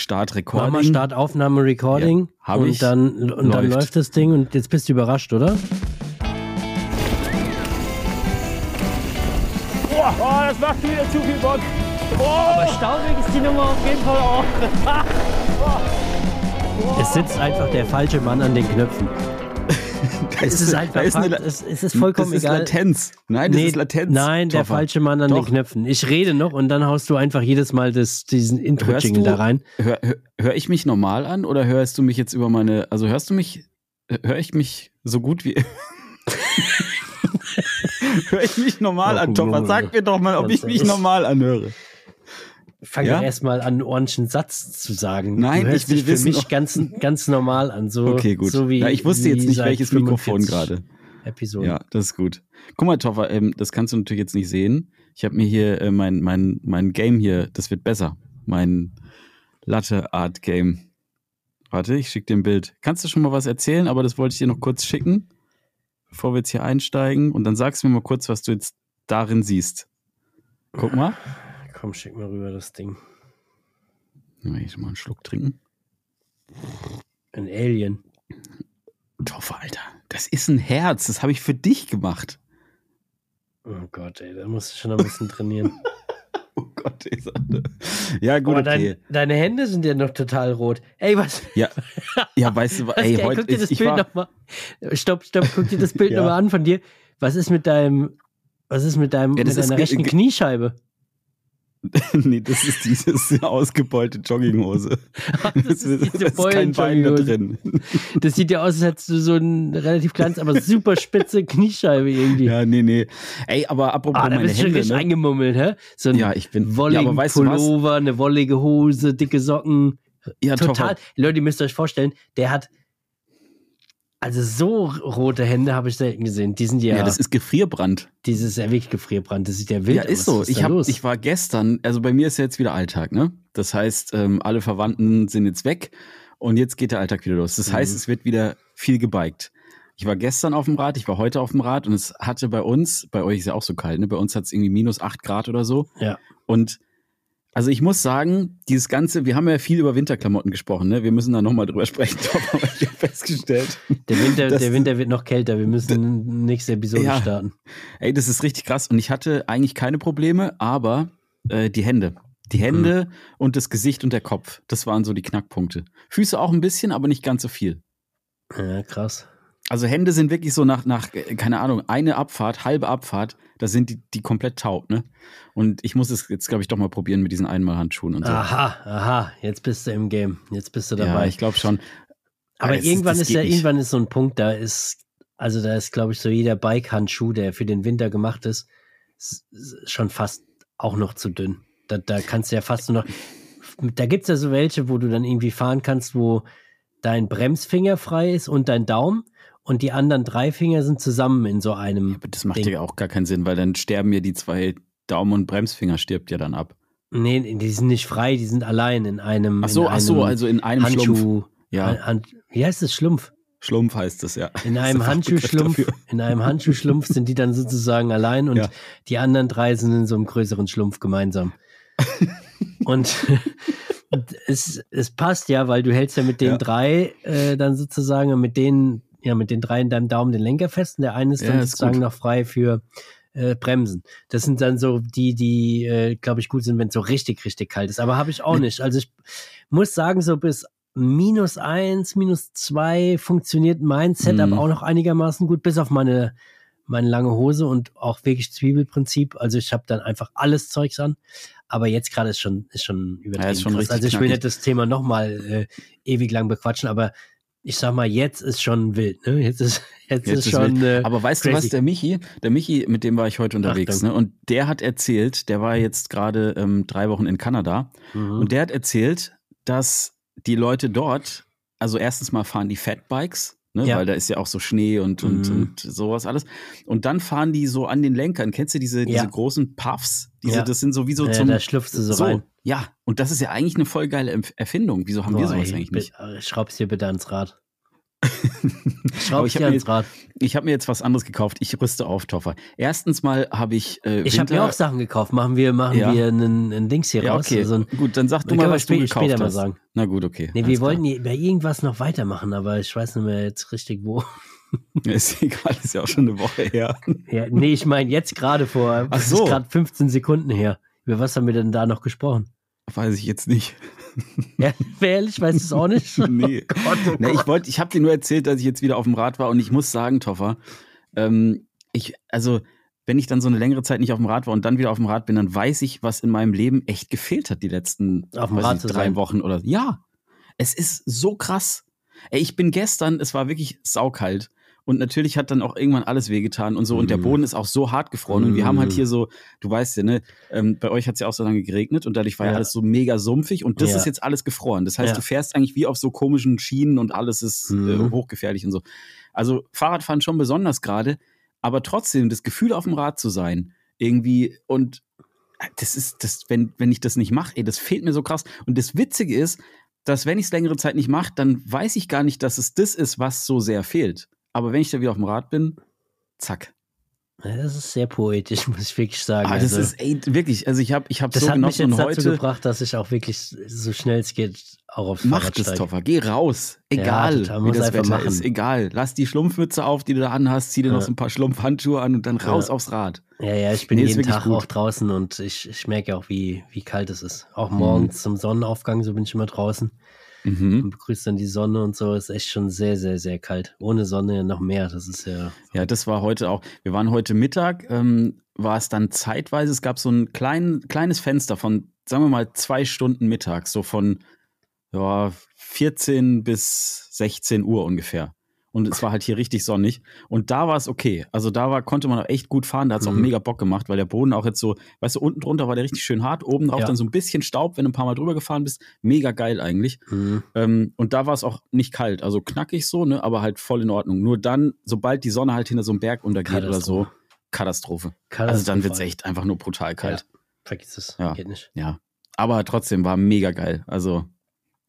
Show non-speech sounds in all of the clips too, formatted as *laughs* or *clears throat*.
Start Recording. Mach mal Start Aufnahme Recording. Ja, hab und ich. dann und dann Läuft. läuft das Ding und jetzt bist du überrascht, oder? Boah, oh, das macht wieder zu viel Bock. Aber staubig ist die Nummer auf jeden Fall auch. es sitzt einfach der falsche Mann an den Knöpfen. *laughs* Da Es ist einfach da ist eine es, es ist vollkommen das ist egal. Latenz. Nein, das Nee, ist Latenz. Nein, der Toffer. falsche Mann an Doch. den Knöpfen. Ich rede noch und dann haust du einfach jedes Mal das, diesen Intro-Jingle da rein. hör, hör, hör ich mich normal an oder hörst du mich jetzt über meine, also hörst du mich, höre ich mich so gut wie, *laughs* höre ich mich normal Oh, an, Topper? Sag mir doch mal, ob ich mich ist- normal anhöre. Fang Ja? doch erstmal an, einen ordentlichen Satz zu sagen. Nein, du hörst ich will dich für wissen, mich ob- ganz, ganz normal an. So, Okay, gut. So wie, ja, ich wusste jetzt nicht, welches Mikrofon 45 gerade. Episoden. Ja, das ist gut. Guck mal, Toffer, ähm, das kannst du natürlich jetzt nicht sehen. Ich habe mir hier äh, mein, mein, mein Game hier, das wird besser. Mein Latte Art Game. Warte, ich schicke dir ein Bild. Kannst du schon mal was erzählen, aber das wollte ich dir noch kurz schicken, bevor wir jetzt hier einsteigen. Und dann sagst du mir mal kurz, was du jetzt darin siehst. Guck mal. Komm, schick mal rüber das Ding. Ich mal einen Schluck trinken. Ein Alien. Toffer, Alter, das ist ein Herz. Das habe ich für dich gemacht. Oh Gott, ey, da musst du schon ein bisschen trainieren. *laughs* Oh Gott, ey. Ja, gut, Aber okay. dein, deine Hände sind ja noch total rot. Ey, was? Ja, ja, weißt du, *laughs* was ey, heute guck dir das ich Bild nochmal. Stopp, stopp, guck dir das Bild *laughs* Ja. nochmal an von dir. Was ist mit deinem, was ist mit deinem, Ja, mit ist deiner ge- rechten Kniescheibe? *laughs* nee, das ist diese ausgebeulte Jogginghose. *laughs* Das ist diese da ist kein Bein da drin. Das sieht ja aus, als hättest du so ein relativ kleines, aber super spitze *laughs* Kniescheibe irgendwie. Ja, nee, nee. Ey, aber apropos Ah, da meine bist du schon Hände, richtig ne? eingemummelt, hä? So ein Ja, ich bin- wolligen ja, aber weißt du was? Pullover, eine wollige Hose, dicke Socken. Ja, Total. Toffer. Leute, ihr müsst euch vorstellen, der hat also so rote Hände habe ich selten gesehen. Die sind ja, Ja, das ist Gefrierbrand. dieses ja wirklich gefrierbrand. Das sieht ja wild Ja, aus. ist so. Ich, hab, ich war gestern, also bei mir ist ja jetzt wieder Alltag, ne? Das heißt, ähm, alle Verwandten sind jetzt weg und jetzt geht der Alltag wieder los. Das heißt, Mhm. es wird wieder viel gebiked. Ich war gestern auf dem Rad, ich war heute auf dem Rad und es hatte bei uns, bei euch ist ja auch so kalt, ne? Bei uns hat es irgendwie minus acht Grad oder so. Ja. Und also ich muss sagen, dieses Ganze, wir haben ja viel über Winterklamotten gesprochen, ne? Wir müssen da nochmal drüber sprechen, *laughs* Tom, aber ich habe festgestellt. Der Winter, der Winter wird noch kälter. Wir müssen nächste Episode Ja. starten. Ey, das ist richtig krass. Und ich hatte eigentlich keine Probleme, aber äh, die Hände. Die Hände und das Gesicht und der Kopf, das waren so die Knackpunkte. Füße auch ein bisschen, aber nicht ganz so viel. Ja, krass. Also Hände sind wirklich so nach, nach äh, keine Ahnung, eine Abfahrt, halbe Abfahrt, da sind die, die komplett taub, ne? Und ich muss es jetzt, glaube ich, doch mal probieren mit diesen Einmalhandschuhen und so. Aha, aha. Jetzt bist du im Game. Jetzt bist du ja, dabei. ich glaube schon. Aber es- irgendwann ist geht ja, nicht. irgendwann ist so ein Punkt, da ist, also da ist, glaube ich, so jeder Bike-Handschuh, der für den Winter gemacht ist, schon fast auch noch zu dünn. Da, da kannst du ja fast nur noch, da gibt's ja so welche, wo du dann irgendwie fahren kannst, wo dein Bremsfinger frei ist und dein Daumen und die anderen drei Finger sind zusammen in so einem. Aber das macht Ding. ja auch gar keinen Sinn, weil dann sterben ja die zwei Daumen und Bremsfinger stirbt ja dann ab. Nee, die sind nicht frei, die sind allein in einem. Ach so, in ach so, also in einem Schlumpf. Handschuh. Ja. Hand, wie heißt es? Schlumpf. Schlumpf heißt das, ja. In einem Handschuhschlumpf, in einem Handschuhschlumpf sind die dann sozusagen allein und Ja. die anderen drei sind in so einem größeren Schlumpf gemeinsam. *laughs* und *laughs* es, es passt ja, weil du hältst ja mit den Ja. drei äh, dann sozusagen mit denen, ja, mit den drei in deinem Daumen den Lenker fest und der eine ist Ja, dann ist sozusagen gut. noch frei für äh, Bremsen. Das sind dann so die, die, äh, glaube ich, gut sind, wenn es so richtig, richtig kalt ist. Aber habe ich auch nicht. Also ich muss sagen, so bis minus eins, minus zwei funktioniert mein Setup Mhm. auch noch einigermaßen gut, bis auf meine, meine lange Hose und auch wirklich Zwiebelprinzip. Also ich habe dann einfach alles Zeugs an. Aber jetzt gerade ist schon, ist schon übertrieben. Ja, ist schon also ich will nicht das Thema nochmal äh, ewig lang bequatschen, aber ich sag mal, jetzt ist schon wild. Ne? Jetzt ist, *laughs* jetzt, Jetzt ist ist schon. Äh, Aber weißt du crazy. was, der Michi, der Michi, mit dem war ich heute unterwegs, Achtung. ne? Und der hat erzählt, der war jetzt gerade ähm, drei Wochen in Kanada mhm. und der hat erzählt, dass die Leute dort, also erstens mal fahren die Fatbikes, ne? Ja. weil da ist ja auch so Schnee und, und, Mhm. und sowas alles. Und dann fahren die so an den Lenkern. Kennst du diese, diese Ja. großen Puffs? Diese, Ja. Das sind so wie so ja, zum. da schlüpfst du so, rein. Ja, und das ist ja eigentlich eine voll geile Erfindung. Wieso haben wir Boah, sowas ey, eigentlich nicht? äh, Schraub's dir bitte ans Rad. *laughs* Schraub dir habe mir, ans Rad. ich hab mir jetzt was anderes gekauft. Ich rüste auf, Toffer. Erstens mal habe ich. Äh, Ich habe mir auch Sachen gekauft. Machen wir, machen Ja. wir einen, einen Dings hier Ja, raus. okay. Also ein, Gut, dann sag du mal, wir was du gekauft später mal hast. sagen. Na gut, okay. nee, wir klar. wollten bei irgendwas noch weitermachen, aber ich weiß nicht mehr jetzt richtig wo. *laughs* Ist egal, ist ja auch schon eine Woche her. Ja, nee, ich meine jetzt gerade vor, Ach so. ist gerade 15 Sekunden her. Über was haben wir denn da noch gesprochen? Weiß ich jetzt nicht. Ja, ehrlich, weißt du es auch nicht? *laughs* Nee. Gott, oh Nee, ich wollte, ich habe dir nur erzählt, dass ich jetzt wieder auf dem Rad war und ich muss sagen, Toffer, ähm, ich, also, wenn ich dann so eine längere Zeit nicht auf dem Rad war und dann wieder auf dem Rad bin, dann weiß ich, was in meinem Leben echt gefehlt hat die letzten Auf dem weiß Rad nicht, drei sein. Wochen oder ja. Es ist so krass. Ey, ich bin gestern, es war wirklich saukalt. Und natürlich hat dann auch irgendwann alles wehgetan und so. Und der Mhm. Boden ist auch so hart gefroren. Und wir haben halt Mhm. hier so, du weißt ja, ne, ähm, bei euch hat es ja auch so lange geregnet und dadurch war ja, Ja. alles so mega sumpfig. Und das Ja. ist jetzt alles gefroren. Das heißt, Ja. du fährst eigentlich wie auf so komischen Schienen und alles ist äh, Mhm. hochgefährlich und so. Also Fahrradfahren schon besonders gerade, aber trotzdem das Gefühl auf dem Rad zu sein, irgendwie und das ist das, wenn wenn ich das nicht mache, ey, das fehlt mir so krass. Und das Witzige ist, dass wenn ich es längere Zeit nicht mache, dann weiß ich gar nicht, dass es das ist, was so sehr fehlt. Aber wenn ich da wieder auf dem Rad bin, zack. Ja, das ist sehr poetisch, *laughs* muss ich wirklich sagen. Ah, das also, ist ey, wirklich, also ich habe ich habe das so hat mich genossen jetzt und dazu heute gebracht, dass ich auch wirklich so schnell es geht auch aufs Mach Fahrrad das. Toffer. Geh raus. Egal, total. wie das Wetter machen. ist. Egal. Lass die Schlumpfmütze auf, die du da anhast. Zieh dir noch Ja. so ein paar Schlumpfhandschuhe an und dann raus Ja. aufs Rad. Ja, ja, ich bin Nee, jeden Tag gut. auch draußen und ich, ich merke auch, wie, wie kalt es ist. Auch morgens zum Sonnenaufgang, so bin ich immer draußen Mhm. und begrüße dann die Sonne und so. Ist echt schon sehr, sehr, sehr kalt. Ohne Sonne noch mehr. Das ist ja. Ja, das war heute auch. Wir waren heute Mittag, ähm, war es dann zeitweise, es gab so ein klein, kleines Fenster von, sagen wir mal, zwei Stunden mittags, so von ja, 14 bis 16 Uhr ungefähr. Und es war halt hier richtig sonnig. Und da war es okay. Also da war, konnte man auch echt gut fahren. Da hat es auch Mhm. mega Bock gemacht, weil der Boden auch jetzt so, weißt du, unten drunter war der richtig schön hart, oben drauf Ja. dann so ein bisschen Staub, wenn du ein paar Mal drüber gefahren bist. Mega geil eigentlich. Mhm. Ähm, und da war es auch nicht kalt, also knackig so, ne, aber halt voll in Ordnung. Nur dann, sobald die Sonne halt hinter so einem Berg untergeht oder so, Katastrophe. Also dann wird's Katastrophal. echt einfach nur brutal kalt. Vergiss es. Ja. Geht nicht. Ja. Aber trotzdem war mega geil. Also,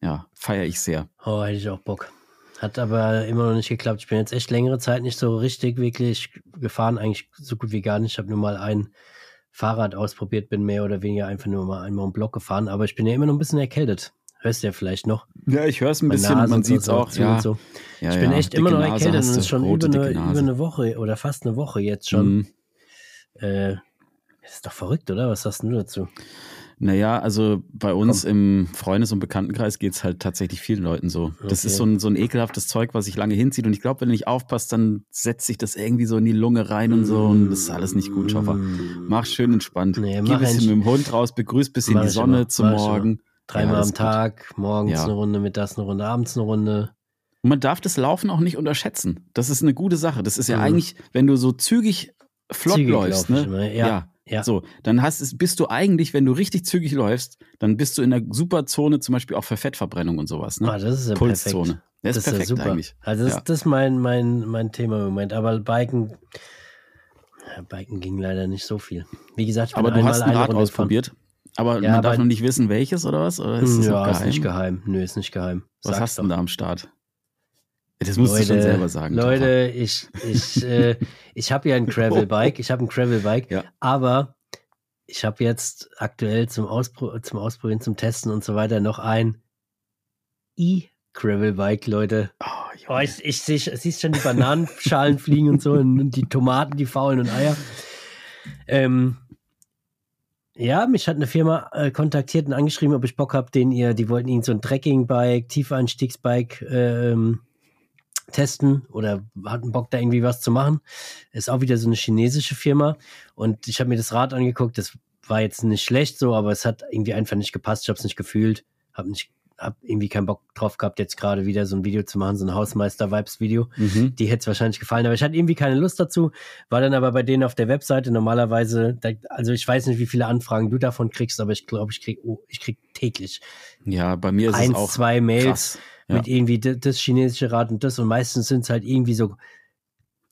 ja, feiere ich sehr. Oh, hätte ich auch Bock. Hat aber immer noch nicht geklappt. Ich bin jetzt echt längere Zeit nicht so richtig wirklich gefahren, eigentlich so gut wie gar nicht. Ich habe nur mal ein Fahrrad ausprobiert, bin mehr oder weniger einfach nur mal einmal im Block gefahren, aber ich bin ja immer noch ein bisschen erkältet. Hörst du ja vielleicht noch. Ja, ich höre es ein Meine bisschen, Nase man so sieht es ist auch. Ja, so. ja, Ich bin ja. echt immer Dicke noch Nase erkältet und es ist schon rote, über eine, über eine Woche oder fast eine Woche jetzt schon. Mhm. Äh, das ist doch verrückt, oder? Was sagst du dazu? Naja, also bei uns im Freundes- und Bekanntenkreis geht's halt tatsächlich vielen Leuten so. Das Okay. ist so ein, so ein ekelhaftes Zeug, was sich lange hinzieht. Und ich glaube, wenn du nicht aufpasst, dann setzt sich das irgendwie so in die Lunge rein und so. Und das ist alles nicht gut, Schoffer. Mm. Mach schön entspannt. Nee, Geh ein bisschen mit dem Hund raus, begrüß ein bisschen Mach die Sonne immer, zum Morgen. Dreimal Ja, das am ist gut. Tag, morgens Ja. eine Runde, mittags eine Runde, abends eine Runde. Und man darf das Laufen auch nicht unterschätzen. Das ist eine gute Sache. Das ist ja Mhm. eigentlich, wenn du so zügig flott Zügig läufst, ne? immer, ja. Ja. So, dann hast es, bist du eigentlich, wenn du richtig zügig läufst, dann bist du in der super Zone, zum Beispiel auch für Fettverbrennung und sowas, ne? Ah, das ist ja Pulszone. perfekt. Das ist ja perfekt super. eigentlich. Also das, Ja. das ist mein, mein, mein Thema im Moment. Aber Biken, ja, Biken ging leider nicht so viel. Wie gesagt, ich bin Aber du hast ein Rad Runde ausprobiert. Aber Ja, man darf noch nicht wissen, welches oder was? Oder ist gefahren. das Ja, noch ist geheim? nicht geheim. Nö, ist nicht geheim. Was Sag's hast du denn da am Start? Das musst du schon selber sagen. Leute, ich, ich, *laughs* äh, ich habe ja ein Gravelbike. Ich habe ein Gravelbike. Ja. Aber ich habe jetzt aktuell zum, Auspro zum Ausprobieren, zum Testen und so weiter noch ein E-Gravelbike, Leute. Topper. Oh, Oh, ich, ich sehe siehst schon die Bananenschalen fliegen und so und die Tomaten, die faulen und Eier. Ähm, ja, mich hat eine Firma äh, kontaktiert und angeschrieben, ob ich Bock habe, den ihr, die wollten ihnen so ein Trekking-Bike, Tiefeinstiegsbike ähm, testen oder hatten Bock, da irgendwie was zu machen. Ist auch wieder so eine chinesische Firma und ich habe mir das Rad angeguckt, das war jetzt nicht schlecht so, aber es hat irgendwie einfach nicht gepasst, ich habe es nicht gefühlt, habe nicht hab irgendwie keinen Bock drauf gehabt, jetzt gerade wieder so ein Video zu machen, so ein Hausmeister-Vibes-Video. Mhm. Die hätte es wahrscheinlich gefallen, aber ich hatte irgendwie keine Lust dazu. War dann aber bei denen auf der Webseite normalerweise, also ich weiß nicht, wie viele Anfragen du davon kriegst, aber ich glaube, ich krieg, oh, ich krieg täglich Ja, bei mir ist eins, es auch zwei Mails krass. Ja. mit irgendwie das chinesische Rad und das und meistens sind es halt irgendwie so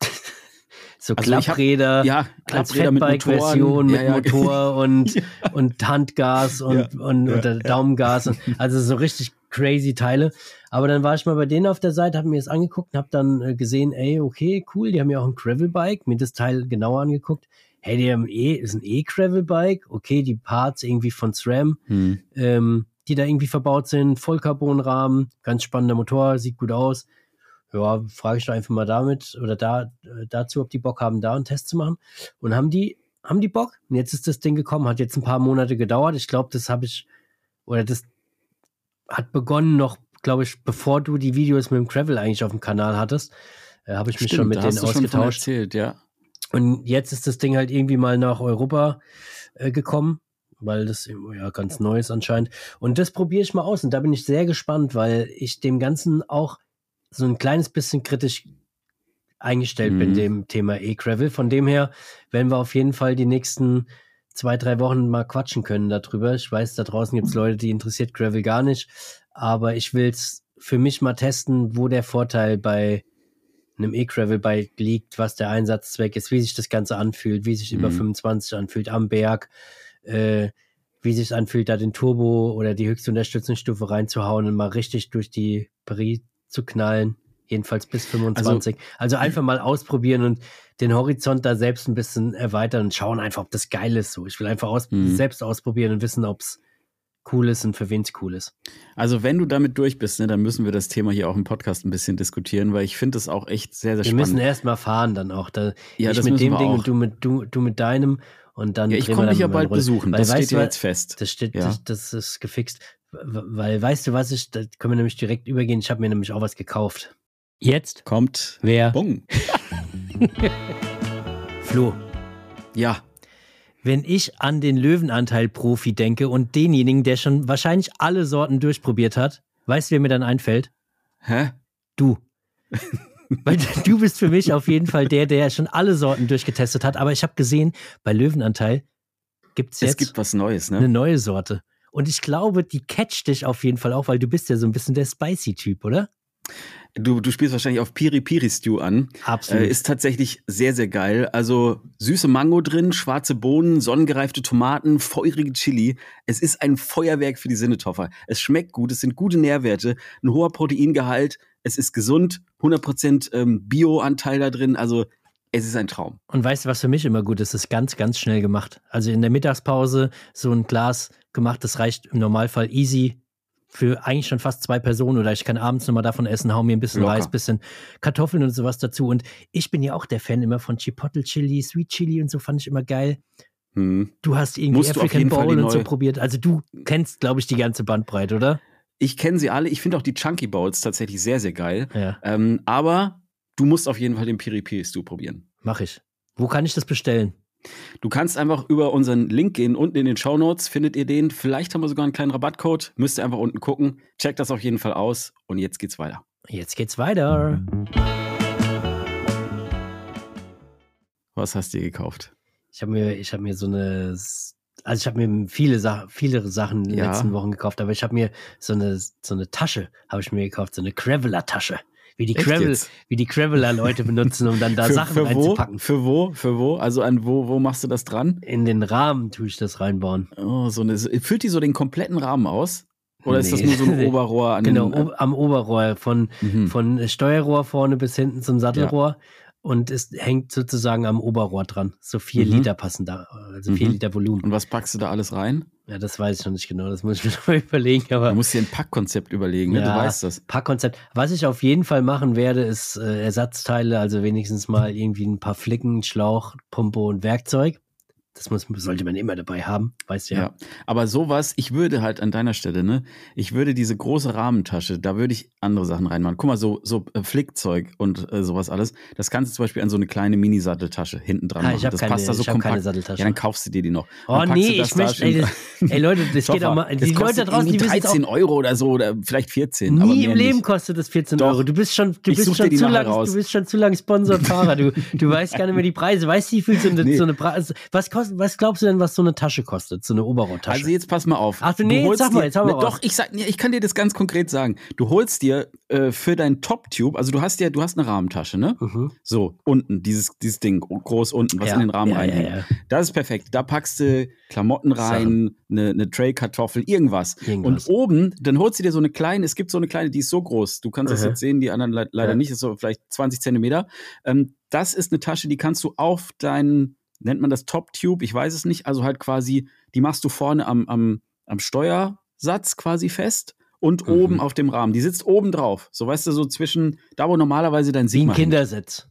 *laughs* So Also ich hab- Klappräder, Ja, als Klappräder mit Fatbike-Version mit ja, ja. Motor *laughs* und, und Handgas und, und, ja. Daumengas. Und, *laughs* also so richtig crazy Teile. Aber dann war ich mal bei denen auf der Seite, habe mir das angeguckt und habe dann äh, gesehen, ey, okay, cool, die haben ja auch ein Gravel-Bike, mir das Teil genauer angeguckt. Hey, die haben eh, ist ein E-Gravel-Bike, okay, die Parts irgendwie von SRAM, Hm. ähm, die da irgendwie verbaut sind, Vollcarbonrahmen, ganz spannender Motor, sieht gut aus. Ja, frage ich doch einfach mal damit oder da äh, dazu, ob die Bock haben, da einen Test zu machen. Und haben die, haben die Bock? Und jetzt ist das Ding gekommen, hat jetzt ein paar Monate gedauert. Ich glaube, das habe ich, oder das hat begonnen noch, glaube ich, bevor du die Videos mit dem Gravel eigentlich auf dem Kanal hattest. Äh, habe ich mich schon Stimmt, mit denen ausgetauscht. erzählt, ja. Und jetzt ist das Ding halt irgendwie mal nach Europa äh, gekommen, weil das ja ganz neu ist anscheinend. Und das probiere ich mal aus. Und da bin ich sehr gespannt, weil ich dem Ganzen auch so ein kleines bisschen kritisch eingestellt bin, Mhm. dem Thema E-Gravel. Von dem her werden wir auf jeden Fall die nächsten zwei, drei Wochen mal quatschen können darüber. Ich weiß, da draußen gibt es Leute, die interessiert Gravel gar nicht. Aber ich will es für mich mal testen, wo der Vorteil bei einem E-Gravel-Bike liegt, was der Einsatzzweck ist, wie sich das Ganze anfühlt, wie sich über Mhm. 25 anfühlt am Berg, äh, wie sich anfühlt, da den Turbo oder die höchste Unterstützungsstufe reinzuhauen und mal richtig durch die Brie zu knallen. Jedenfalls bis 25. Also, einfach mal ausprobieren und den Horizont da selbst ein bisschen erweitern und schauen einfach, ob das geil ist. So, ich will einfach aus Mhm. selbst ausprobieren und wissen, ob es cool ist und für wen es cool ist. Also wenn du damit durch bist, ne, dann müssen wir das Thema hier auch im Podcast ein bisschen diskutieren, weil ich finde das auch echt sehr, sehr Wir müssen spannend. erst mal fahren dann auch. Da, Ja, ich das mit müssen dem wir Ding auch. und du mit, du, du mit deinem und dann Ja, ich komme dich ja bald besuchen, Weil das weißt steht du, ja jetzt fest. Das steht, Ja. das, das ist gefixt. Weil, weißt du was, ich, da können wir nämlich direkt übergehen. Ich habe mir nämlich auch was gekauft. Jetzt? Kommt. Wer? Bung. *laughs* Flo. Ja, Wenn ich an den Löwenanteil-Profi denke und denjenigen, der schon wahrscheinlich alle Sorten durchprobiert hat, weißt du, wer mir dann einfällt? hä? Du. *laughs* Weil *laughs* du bist für mich auf jeden Fall der, der schon alle Sorten durchgetestet hat. Aber ich habe gesehen, bei Löwenanteil gibt es Es jetzt gibt was Neues, eine ne? neue Sorte. Und ich glaube, die catcht dich auf jeden Fall auch, weil du bist ja so ein bisschen der Spicy-Typ, oder? Du, du spielst wahrscheinlich auf Piri Piri Stew an. Absolut. Äh, ist tatsächlich sehr, sehr geil. Also süße Mango drin, schwarze Bohnen, sonnengereifte Tomaten, feurige Chili. Es ist ein Feuerwerk für die Sinnetoffer. Es schmeckt gut, es sind gute Nährwerte, ein hoher Proteingehalt, es ist gesund, 100% ähm, Bio-Anteil da drin. Also es ist ein Traum. Und weißt du, was für mich immer gut ist? Das ist ganz, ganz schnell gemacht. Also in der Mittagspause so ein Glas gemacht, das reicht im Normalfall easy für eigentlich schon fast zwei Personen oder ich kann abends nochmal davon essen, hau mir ein bisschen Locker. Reis, bisschen Kartoffeln und sowas dazu. Und ich bin ja auch der Fan immer von Chipotle Chili, Sweet Chili und so fand ich immer geil. Hm. Du hast irgendwie Musst African Bowl und so probiert. Also du kennst, glaube ich, die ganze Bandbreite, oder? Ich kenne sie alle. Ich finde auch die Chunky Bowls tatsächlich sehr, sehr geil. Ja, Ähm, aber du musst auf jeden Fall den Piri Piri Stew probieren. mach ich. Wo kann ich das bestellen? Du kannst einfach über unseren Link gehen. Unten in den Show Notes findet ihr den. Vielleicht haben wir sogar einen kleinen Rabattcode. Müsst ihr einfach unten gucken. Checkt das auf jeden Fall aus. Und jetzt geht's weiter. Jetzt geht's weiter. Was hast du dir gekauft? Ich habe mir, ich habe mir so eine, also ich habe mir viele Sachen, viele Sachen in den Ja. letzten Wochen gekauft, aber ich habe mir so eine, so eine Tasche, habe ich mir gekauft, so eine Graveler-Tasche, wie die Gravel, wie die Graveler-Leute benutzen, um dann da *laughs* Sachen für wo? reinzupacken. Für wo? Für wo? Also an wo, wo machst du das dran? In den Rahmen tue ich das reinbauen. Oh, so eine, füllt die so den kompletten Rahmen aus? Oder ist das Nee. nur so ein *laughs* Oberrohr an Genau, den, ob, am Oberrohr von, Mhm. von Steuerrohr vorne bis hinten zum Sattelrohr. Und es hängt sozusagen am Oberrohr dran. So vier Mhm. Liter passen da, also vier Mhm. Liter Volumen. Und was packst du da alles rein? Ja, das weiß ich noch nicht genau. Das muss ich *laughs* mir noch mal überlegen. Aber Du musst dir ein Packkonzept überlegen, ne? Ja. du weißt das. Packkonzept. Was ich auf jeden Fall machen werde, ist äh, Ersatzteile, also wenigstens mal irgendwie ein paar Flicken, Schlauch, Pumpe und Werkzeug. Das muss, sollte man immer dabei haben, weißt du ja. Ja. Aber sowas, ich würde halt an deiner Stelle, ne, ich würde diese große Rahmentasche, da würde ich andere Sachen reinmachen. Guck mal, so, so äh, Flickzeug und äh, sowas alles, das kannst du zum Beispiel an so eine kleine Mini-Satteltasche hinten dran Ah, machen. ich habe das keine, passt da so ich hab keine kompakt. Satteltasche. Ja, dann kaufst du dir die noch. oh nee, ich möchte, ey, *laughs* ey Leute, das geht auch mal, die Leute da draußen, die irgendwie wissen es auch, 13 Euro oder so, oder vielleicht 14. aber nie im Leben nicht. kostet das 14 Doch. Euro. Du bist schon, du bist schon zu lang, raus. du bist schon zu lang Sponsored-Fahrer. Du, du weißt gar nicht mehr die Preise. Weißt du, wie viel so eine, *laughs* Nee. so eine Preis, was kostet was, was glaubst du denn, was so eine Tasche kostet, so eine Oberrohrtasche? Also jetzt pass mal auf. Ach du, nee, jetzt sag mal, jetzt hau mal ne. Doch, ich sag, nee, ich kann dir das ganz konkret sagen. Du holst dir äh, für dein Top-Tube, also du hast ja, du hast eine Rahmentasche, ne? mhm. So, unten, dieses, dieses Ding, groß unten, was ja, in den Rahmen ja, reinhängt. Ja. Das ist perfekt. Da packst du Klamotten rein, eine, eine Tray-Kartoffel, irgendwas. Irgendwas. Und oben, dann holst du dir so eine kleine, es gibt so eine kleine, die ist so groß. Du kannst das Mhm. jetzt sehen, die anderen le leider nicht, ist so vielleicht 20 Zentimeter. Ähm, das ist eine Tasche, die kannst du auf deinen, nennt man das Top-Tube, ich weiß es nicht, also halt quasi, die machst du vorne am, am, am Steuersatz quasi fest und Mhm. oben auf dem Rahmen. Die sitzt oben drauf. So weißt du, so zwischen, da wo normalerweise dein Wie Sigma ein hängt. Kindersitz.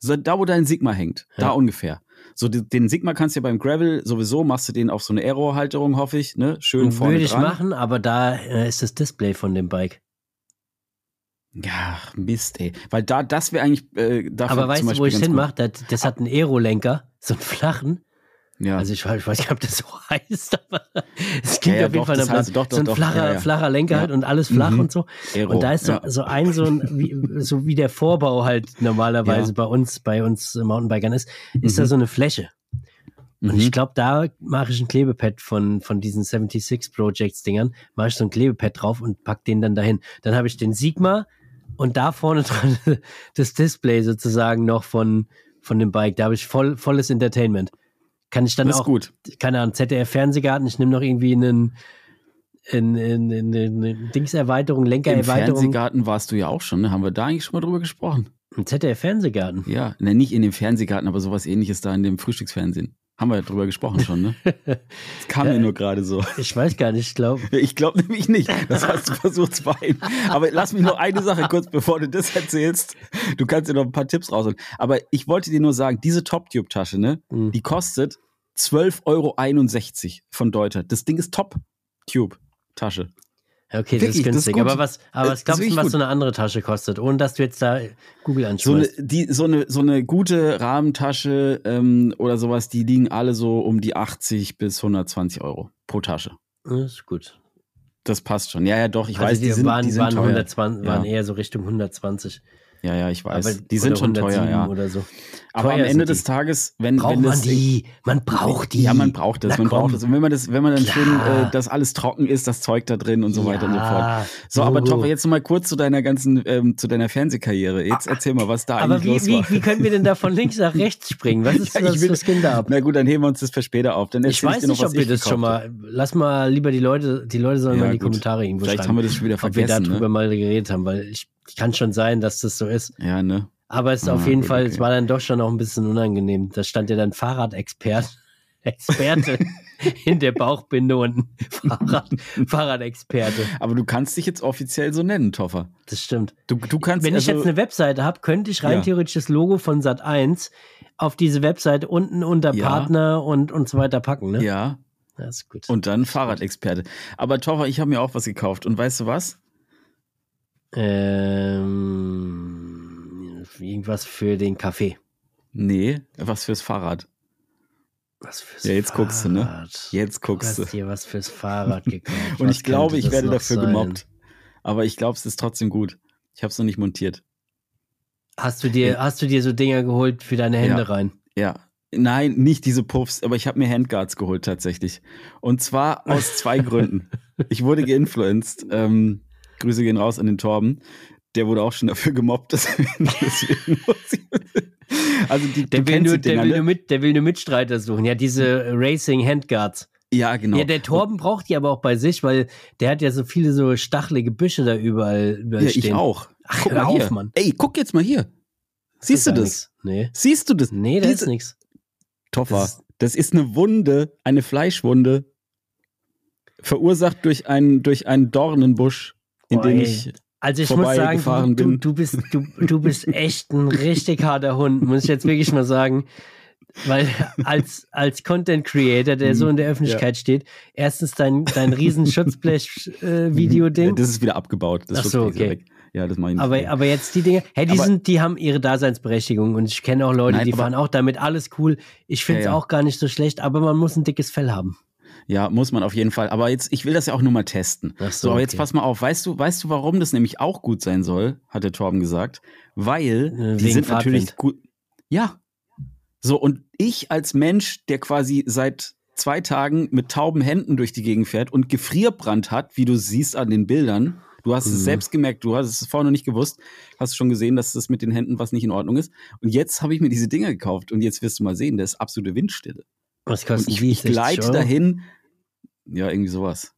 So, da, wo dein Sigma hängt, da Ja. ungefähr. So, den Sigma kannst du ja beim Gravel sowieso, machst du den auf so eine Aero-Halterung, hoffe ich, ne? Schön vorne Würde ich machen, aber da äh, ist das Display von dem Bike. Ja, Mist, ey. Weil da, das wäre eigentlich äh, aber weißt du, wo ich es hinmache? Das, das hat einen Aerolenker, so einen flachen. Ja. Also ich, ich weiß nicht, ob das so *laughs* heißt, aber es klingt Ja, ja, auf jeden doch, Fall das heißt- doch, doch, so ein flacher, ja, flacher Lenker halt und alles flach Mhm. und so. Aero, Und da ist so, so ein, so ein, wie, *laughs* so wie der Vorbau halt normalerweise bei uns, bei uns Mountainbikern ist, ist da Mhm. so eine Fläche. Und Mhm. ich glaube, da mache ich ein Klebepad von, von diesen 76 Projects Dingern, mache ich so ein Klebepad drauf und pack den dann dahin. Dann habe ich den Sigma und da vorne *laughs* dran das Display sozusagen noch von, von dem Bike. Da habe ich voll, volles Entertainment. Kann ich dann das ist auch, gut. keine Ahnung, ZDF-Fernsehgarten, ich nehme noch irgendwie einen, in, in, in, in Dingserweiterung, Im Lenkererweiterung. Fernsehgarten warst du ja auch schon, ne? Haben wir da eigentlich schon mal drüber gesprochen? Im ZDF-Fernsehgarten. Ja, ne, nicht in dem Fernsehgarten, aber sowas ähnliches da in dem Frühstücksfernsehen. Haben wir ja drüber gesprochen schon, ne? *laughs* Das kam Ja. mir nur gerade so. Ich weiß gar nicht, ich glaube. *laughs* Ich glaube nämlich nicht. Das hast du versucht zu verheimlichen. Aber lass mich noch eine Sache kurz, bevor du das erzählst. Du kannst dir noch ein paar Tipps rausholen. Aber ich wollte dir nur sagen, diese Top-Tube-Tasche, ne, Hm. die kostet 12,61 Euro von Deuter. Das Ding ist Top-Tube-Tasche. Okay, das Wirklich, ist das ist günstig. gut. aber was, aber Äh, was das glaubst ist du, was gut. so eine andere Tasche kostet, ohne dass du jetzt da Google So eine, die, so, eine, so eine gute Rahmentasche ähm, oder sowas, die liegen alle so um die 80 bis 120 Euro pro Tasche. das ist gut. Das passt schon. Ja, ja, doch, ich also weiß, die, sind, waren, die sind waren, teuer. 120, waren Ja. eher so Richtung 120. Ja, ja, ich weiß. aber, die sind schon teuer, 107 ja. Oder so. Aber am Teuer Ende sind des. Tages, wenn, Braucht wenn man das die? Man braucht die. Ja, man braucht das, Na man komm. braucht das. Und wenn man das, wenn man dann Klar. schön, äh, das alles trocken ist, das Zeug da drin und so weiter und so fort. Ja, So, aber. Topper, jetzt noch mal kurz zu deiner ganzen, ähm, zu deiner Fernsehkarriere. Jetzt erzähl mal, was da Aber eigentlich wie, los wie, war. wie können wir denn da von links nach *laughs* rechts springen? Was ist Ja, das will- da ab? Na gut, dann heben wir uns das für später auf. Dann Ich weiß noch, nicht, ob wir das schon mal. Lass mal lieber die Leute, die Leute sollen Ja, mal in die gut. Kommentare irgendwo Vielleicht schreiben, haben wir das schon wieder ob wir vergessen. darüber Ne? mal geredet haben, weil ich kann schon sein, dass das so ist. Ja, ne? Aber es ist Ah, auf jeden gut, Fall, okay. es war dann doch schon auch ein bisschen unangenehm. Da stand ja dann Fahrradexpert, *laughs* Experte in der Bauchbinde und *laughs* Fahrrad, Fahrradexperte. Aber du kannst dich jetzt offiziell so nennen, Toffer. Das stimmt. Du, du kannst Wenn ich also, jetzt eine Webseite habe, könnte ich rein Ja. theoretisch das Logo von Sat1 auf diese Webseite unten unter Ja. Partner und, und so weiter packen, ne? ja, Das ist gut. und dann Fahrradexperte. Aber Toffer, ich habe mir auch was gekauft. Und weißt du was? Ähm, irgendwas für den Kaffee. Nee, was fürs Fahrrad. Was fürs Ja, jetzt guckst du, ne? Fahrrad. Jetzt guckst du. du. hast dir was fürs Fahrrad gekauft. *laughs* Und Was ich glaube, ich werde dafür sein? gemobbt. Aber ich glaube, es ist trotzdem gut. Ich habe es noch nicht montiert. Hast du dir, hast du dir so Dinger geholt für deine Hände Ja. rein? Ja. Nein, nicht diese Puffs, aber ich habe mir Handguards geholt tatsächlich. Und zwar aus zwei *laughs* Gründen. Ich wurde geinfluenced. Ähm, Grüße gehen raus an den Torben. Der wurde auch schon dafür gemobbt. *laughs* Deswegen, muss ich, also die, Der will, nur, der, will ne? nur mit, der will nur Mitstreiter suchen. Ja, diese Racing Handguards. Ja, genau. Ja, der Torben braucht die aber auch bei sich, weil der hat ja so viele so stachelige Büsche da überall, überall ja, stehen. ich auch. Ach, guck hör mal auf, hier. Mann. Ey, guck jetzt mal hier. Siehst du das? nix. Nee. Siehst du das? Nee, da Diese- ist nichts. Toffer, Das das ist- ist, eine Wunde, eine Fleischwunde, verursacht durch einen, durch einen Dornenbusch, in ey. ich. Also ich muss sagen, du, du, bist, du, du bist echt ein *laughs* richtig harter Hund, muss ich jetzt wirklich mal sagen. Weil als, als Content Creator, der so in der Öffentlichkeit steht, erstens dein, dein riesen *laughs* Schutzblech-Video-Ding. Ja, das ist wieder abgebaut. Das Ach so, okay. weg. Ja, das mache ich. Aber, aber jetzt die Dinge, hey, die, Aber- sind, die haben ihre Daseinsberechtigung und ich kenne auch Leute, Nein, die aber- fahren auch damit, alles cool. Ich finde es Ja, ja. auch gar nicht so schlecht, aber man muss ein dickes Fell haben. Ja, muss man auf jeden Fall. Aber jetzt, ich will das ja auch nur mal testen. Ach So, aber jetzt okay. pass mal auf. Weißt du, weißt du, warum das nämlich auch gut sein soll? Hat der Torben gesagt. Weil Äh, die sind natürlich Fahrtwind. gut. Ja. So, und ich als Mensch, der quasi seit zwei Tagen mit tauben Händen durch die Gegend fährt und Gefrierbrand hat, wie du siehst an den Bildern, du hast Mhm. es selbst gemerkt, du hast es vorher noch nicht gewusst, hast schon gesehen, dass das mit den Händen was nicht in Ordnung ist. Und jetzt habe ich mir diese Dinger gekauft und jetzt wirst du mal sehen, das ist absolute Windstille. Was Und kosten ich, ich 60 gleite dahin. Ja, irgendwie sowas.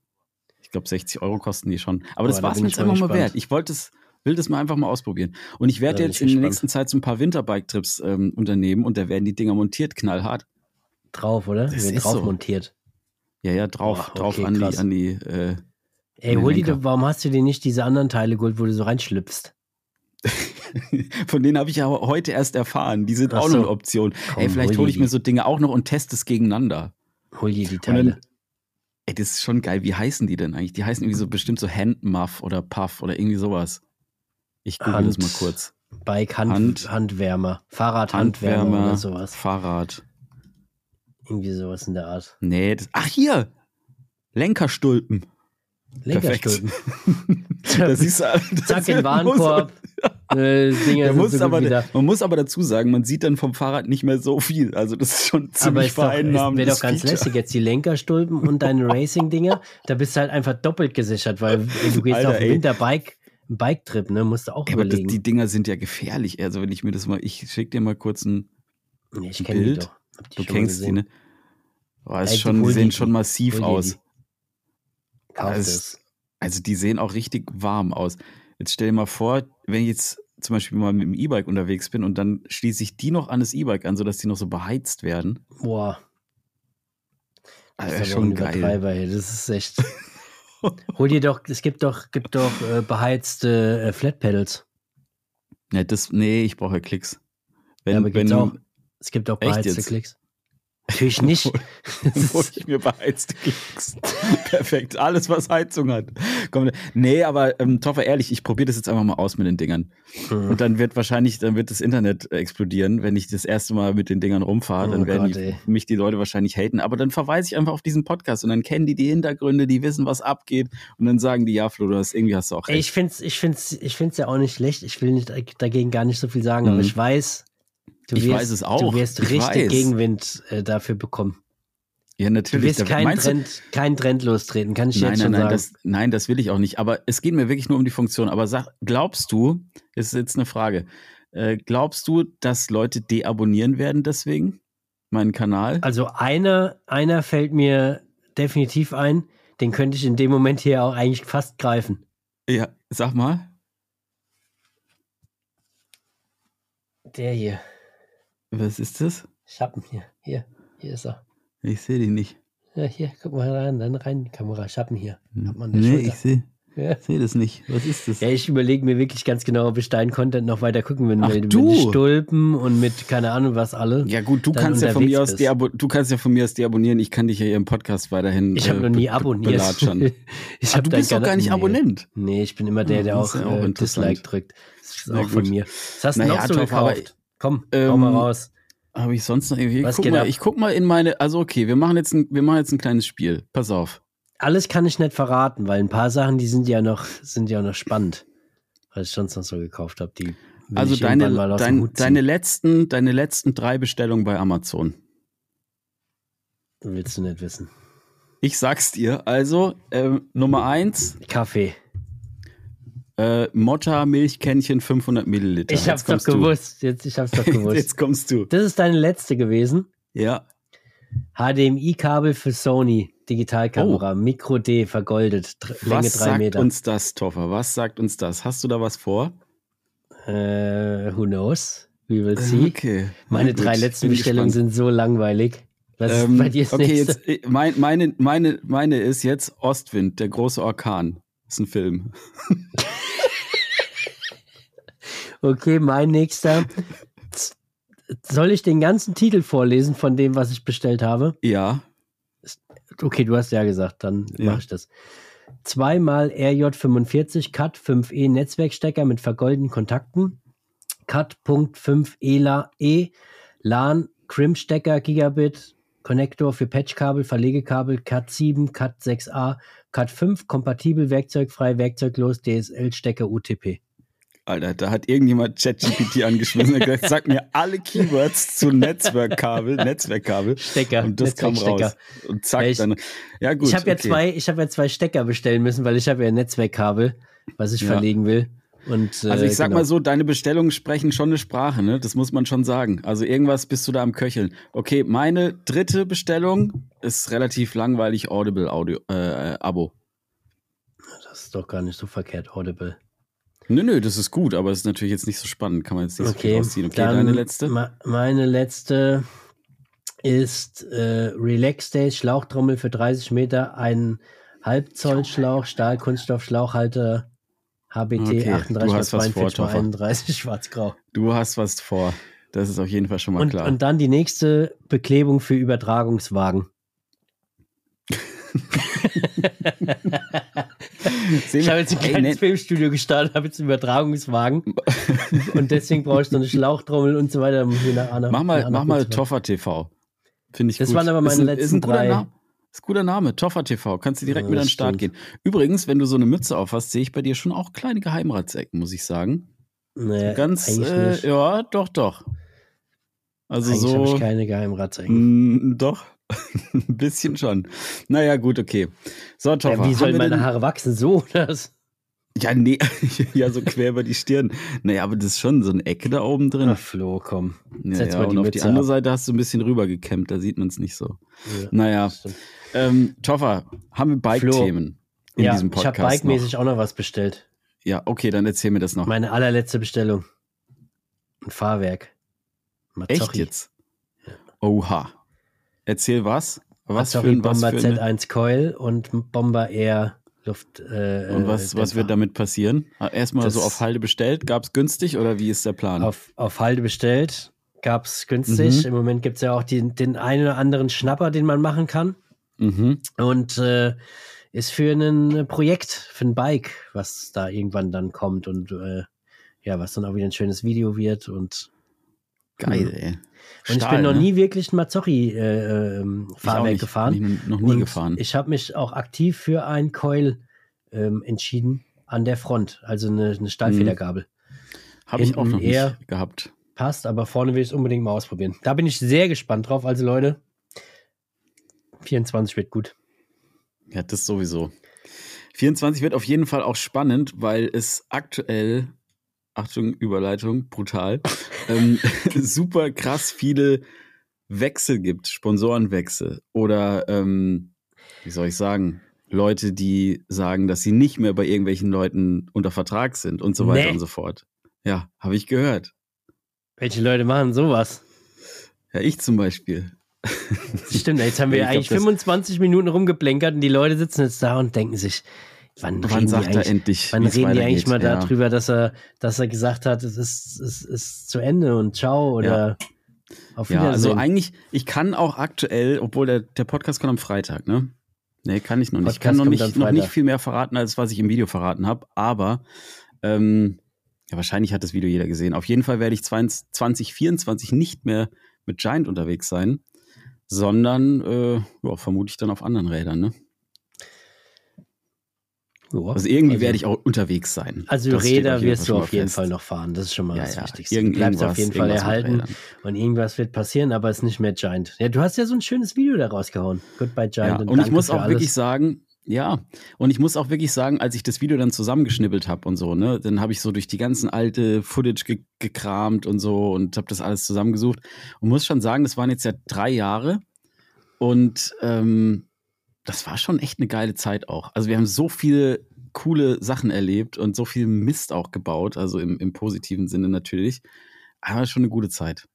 Ich glaube, 60 Euro kosten die schon. Aber das war es mir jetzt einfach mal wert. Ich wollte es, will das mal einfach mal ausprobieren. Und ich werde jetzt in der nächsten Zeit so ein paar Winterbike-Trips ähm, unternehmen und da werden die Dinger montiert, knallhart. Drauf, oder? Das ist drauf so. montiert. Ja, ja, drauf, Boah, drauf okay, an die, krass. an die, äh, Ey, hol die doch, warum hast du dir nicht diese anderen Teile geholt, wo du so reinschlüpfst? *laughs* von denen habe ich ja heute erst erfahren. Die sind Ach auch so. noch eine Option. Komm, ey, vielleicht hol hole die ich mir die. so Dinge auch noch und teste es gegeneinander. Hol dir die Teile. Ey, das ist schon geil. Wie heißen die denn eigentlich? Die heißen irgendwie so bestimmt so Handmuff oder Puff oder irgendwie sowas. Ich google das Hand- mal kurz. Bike, Hand, Hand- Handwärmer. Fahrradhandwärmer Handwärmer, oder sowas. Fahrrad. Irgendwie sowas in der Art. Nee, das, ach hier! Lenkerstulpen. Lenkerstulpen. *laughs* da siehst du, *laughs* das Zack, in den Warenkorb. äh, Dinger sind muss aber, wieder. man muss aber dazu sagen, man sieht dann vom Fahrrad nicht mehr so viel. Also das ist schon ziemlich doch, wäre doch ganz Feature. lässig jetzt die Lenkerstulpen und deine *laughs* Racing-Dinger. Da bist du halt einfach doppelt gesichert, weil ey, du gehst Alter, auf ey. Winterbike, einen Bike-Trip, ne? Musst du auch Ja, aber das, überlegen. die Dinger sind ja gefährlich. Also wenn ich mir das mal, ich schick dir mal kurz ein, nee, ich ein kenne die Bild. doch. Die du kennst die, gesehen. ne? Boah, ist Ey, schon, die sehen die, schon massiv aus. die. Das. Also die sehen auch richtig warm aus. Jetzt stell dir mal vor, wenn ich jetzt zum Beispiel mal mit dem E-Bike unterwegs bin und dann schließe ich die noch an das E-Bike an, sodass die noch so beheizt werden. Boah. Also, Das ist schon ein geil. Übertreiber hier. Das ist echt. *laughs* Hol dir doch, es gibt doch, gibt doch äh, beheizte äh, Flatpedals. Ja, das, nee, ich brauche ja Klicks. Wenn, ja, aber wenn, auch. Es gibt auch beheizte? Klicks. Natürlich nicht. *laughs* Hol *laughs* ich mir beheizte Klicks. Perfekt. Alles, was Heizung hat. Komm, nee, aber ähm, Toffer, ehrlich, ich probiere das jetzt einfach mal aus mit den Dingern. Hm. Und dann wird wahrscheinlich, dann wird das Internet explodieren, wenn ich das erste Mal mit den Dingern rumfahre. Oh Dann werden Gott, die, mich die Leute wahrscheinlich haten. Aber dann verweise ich einfach auf diesen Podcast und dann kennen die die Hintergründe, die wissen, was abgeht. Und dann sagen die, ja, Flo, du hast, irgendwie hast du auch recht. ich find's, ich find's, ich find's ja auch nicht schlecht. Ich will nicht, dagegen gar nicht so viel sagen, aber Mhm. ich weiß, du Ich wirst, weiß es auch. du wirst Ich richtig weiß. Gegenwind äh, dafür bekommen. ja, Du natürlich. wirst Da- keinen du- Trend, keinen Trend lostreten, kann ich Nein, jetzt nein, schon nein, sagen. das, nein, das will ich auch nicht. Aber es geht mir wirklich nur um die Funktion. Aber sag, glaubst du, ist jetzt eine Frage, äh, glaubst du, dass Leute deabonnieren werden deswegen? Meinen Kanal? Also einer, einer fällt mir definitiv ein, den könnte ich in dem Moment hier auch eigentlich fast greifen. Ja, sag mal. Der hier. Was ist das? Ich ihn hier. Hier, hier ist er. Ich sehe die nicht. Ja, hier, guck mal rein, dann rein in die Kamera. Ich ihn hier. Hat man Nee, Schulter. ich sehe Ja. seh das nicht. Was ist das? Ja, ich überlege mir wirklich ganz genau, ob ich deinen Content noch weiter gucken will. Ach, mit, mit du. Stulpen und mit keine Ahnung was alle. Ja gut, du kannst ja von mir aus du kannst ja von mir aus deabonnieren. Ich kann dich ja hier im Podcast weiterhin. ich habe äh, noch nie abonniert. *laughs* ich Ah, du bist doch gar nicht nee. Abonnent. Nee, ich bin immer der, der auch, ja auch äh. Dislike drückt. Das ist Na auch von gut. mir. Was hast du Naja, noch so Top, aber, gekauft? Komm, ähm, hau mal raus. Habe ich sonst noch irgendwie? Was guck geht mal, ab? ich guck mal in meine. Also okay, wir machen jetzt ein, wir machen jetzt ein kleines Spiel. Pass auf. Alles kann ich nicht verraten, weil ein paar Sachen, die sind ja noch, sind ja noch spannend. Was ich sonst noch so gekauft habe, die Also deine, dein, deine letzten, deine letzten drei Bestellungen bei Amazon. Willst du nicht wissen. Ich sag's dir. Also ähm, Nummer eins, Kaffee. Äh, Motta Milchkännchen 500 Milliliter. Ich hab's doch du. gewusst. Jetzt, ich hab's doch *laughs* gewusst. Jetzt kommst du. Das ist deine letzte gewesen. Ja. HDMI-Kabel für Sony, Digitalkamera, Micro D, vergoldet, Länge Oh. Was drei sagt Meter. uns das, Toffer? Was sagt uns das? Hast du da was vor? Äh, who knows? We will see. Okay. Meine gut, drei letzten bin Bestellungen gespannt. sind so langweilig. Was ist Ähm, bei dir das okay, nächste? jetzt äh, mein, meine, meine, meine ist jetzt Ostwind, der große Orkan. ist ein Film. *laughs* Okay, mein nächster. Soll ich den ganzen Titel vorlesen von dem, was ich bestellt habe? Ja. Okay, du hast ja gesagt, dann Ja. mache ich das. Zweimal RJ45 Cat 5E Netzwerkstecker mit vergoldeten Kontakten. Cat.5 ELA E LAN Crimp Stecker Gigabit Konnektor für Patchkabel, Verlegekabel Cat 7, Cat 6a, Cat 5 kompatibel werkzeugfrei, werkzeuglos DSL Stecker UTP. Alter, da hat irgendjemand ChatGPT angeschmissen und gesagt, sag mir alle Keywords zu Netzwerkkabel, Netzwerkkabel. Stecker. Und das kam raus. Und zack, Ja, ich- dann. Ja, gut. ich habe ja okay. zwei, ich habe ja zwei Stecker bestellen müssen, weil ich habe ja ein Netzwerkkabel, was ich Ja. verlegen will. Und, Also äh, ich sag genau. mal so, deine Bestellungen sprechen schon eine Sprache, ne? Das muss man schon sagen. Also irgendwas bist du da am Köcheln. Okay, meine dritte Bestellung ist relativ langweilig Audible Audio äh, Abo. Das ist doch gar nicht so verkehrt, Audible. Nö, nö, das ist gut, aber es ist natürlich jetzt nicht so spannend. Kann man jetzt nicht so viel Okay, rausziehen. Okay, deine letzte? meine letzte ist äh, Relax Days Schlauchtrommel für 30 Meter, ein Halbzoll Schlauch, Stahl, Kunststoff, Schlauchhalter, HBT Okay, du 38 hast was vor, 42 Toffer. 31 schwarz-grau. Du hast was vor. Das ist auf jeden Fall schon mal Und, klar. und dann die nächste Beklebung für Übertragungswagen. *laughs* *laughs* Ich habe jetzt ein Ey, kleines ne- Filmstudio gestartet, habe jetzt einen Übertragungswagen und deswegen brauche ich so eine Schlauchtrommel und so weiter. Anna- Mach mal, mach mal Toffer TV. Finde ich Das gut. waren aber meine ist ein, ist letzten ein drei. Name. Ist ein guter Name. Toffer TV. Kannst du direkt Ja, mit an den das Start stimmt. gehen. Übrigens, wenn du so eine Mütze auf hast, sehe ich bei dir schon auch kleine Geheimratsecken, muss ich sagen. Nee, Ganz, eigentlich äh, ja, doch, doch. Also Eigentlich habe so. ich keine Geheimratsecken. Mm, doch. *laughs* ein bisschen schon. Naja, gut, okay. So, Toffer. Ja, wie sollen meine denn- Haare wachsen? So, das. Ja, nee, *laughs* ja, so quer über die Stirn. Naja, aber das ist schon so eine Ecke da oben drin. Ach, Flo, komm. ja, ja, und auf die Mütze andere ab. Seite hast du ein bisschen rübergekämmt, da sieht man es nicht so. Ja, Naja, ähm, Toffer, haben wir Bike-Themen in ja, diesem ich habe Podcast? bikemäßig auch noch was bestellt. Ja, okay, dann erzähl mir das noch. Meine allerletzte Bestellung. Ein Fahrwerk. Echt Mazzocchi. jetzt? Oha. Erzähl was? Was für, Mazzocchi ein, was Bomber für eine, Z1 Coil und Bomber Air Luft. Äh, und was, was wird damit passieren? Ah, Erstmal Das- so auf Halde bestellt. Gab es günstig oder wie ist der Plan? Auf, auf Halde bestellt. Gab es günstig. Mhm. Im Moment gibt es ja auch die, den einen oder anderen Schnapper, den man machen kann. mhm. Und äh, ist für ein Projekt, für ein Bike, was da irgendwann dann kommt und äh, ja, was dann auch wieder ein schönes Video wird. Und, Geil, ey. und ich Stahl, bin noch ne? nie wirklich ein Mazzocchi-Fahrwerk äh, nicht. gefahren. Ich noch nie und gefahren. Ich habe mich auch aktiv für ein Coil ähm, entschieden an der Front, also eine, eine Stahlfedergabel. Habe ich auch noch nicht eher- gehabt. Passt, aber vorne will ich es unbedingt mal ausprobieren. Da bin ich sehr gespannt drauf. Also Leute, 24 wird gut. Ja, das sowieso. 24 wird auf jeden Fall auch spannend, weil es aktuell, Achtung, Überleitung, brutal, ähm, *laughs* super krass viele Wechsel gibt, Sponsorenwechsel oder, ähm, wie soll ich sagen, Leute, die sagen, dass sie nicht mehr bei irgendwelchen Leuten unter Vertrag sind und so weiter Nee. und so fort. Ja, habe ich gehört. Welche Leute machen sowas? Ja, ich zum Beispiel. Stimmt, jetzt haben *laughs* wir glaub, eigentlich das- 25 Minuten rumgeplänkert und die Leute sitzen jetzt da und denken sich, wann, Wann reden die sagt er eigentlich, endlich? wann reden die eigentlich mal Ja. darüber, dass er, dass er gesagt hat, es ist, es ist zu Ende und ciao oder auf Ja, Wiedersehen. also eigentlich, ich kann auch aktuell, obwohl der, der Podcast kommt am Freitag, ne? Nee, kann ich noch nicht. Ich kann noch nicht, noch nicht viel mehr verraten, als was ich im Video verraten habe. Aber ähm, ja, wahrscheinlich hat das Video jeder gesehen. Auf jeden Fall werde ich 20, 2024 nicht mehr mit Giant unterwegs sein, sondern äh, ja, vermute ich dann auf anderen Rädern. Ne? Ja, Also irgendwie also- werde ich auch unterwegs sein. Also Das Räder wirst du auf jeden fest. Fall noch fahren. Das ist schon mal Ja, das ja. Wichtigste. Irgend- du bleibst auf jeden Fall erhalten und irgendwas wird passieren, aber es ist nicht mehr Giant. Ja, du hast ja so ein schönes Video da rausgehauen. Goodbye Giant. Ja, und ich danke muss auch alles. wirklich sagen, ja, und ich muss auch wirklich sagen, als ich das Video dann zusammengeschnippelt habe und so, ne, dann habe ich so durch die ganzen alte Footage ge gekramt und so und habe das alles zusammengesucht und muss schon sagen, das waren jetzt ja drei Jahre und ähm, das war schon echt eine geile Zeit auch. Also wir haben so viele coole Sachen erlebt und so viel Mist auch gebaut, also im, im positiven Sinne natürlich. Aber schon eine gute Zeit.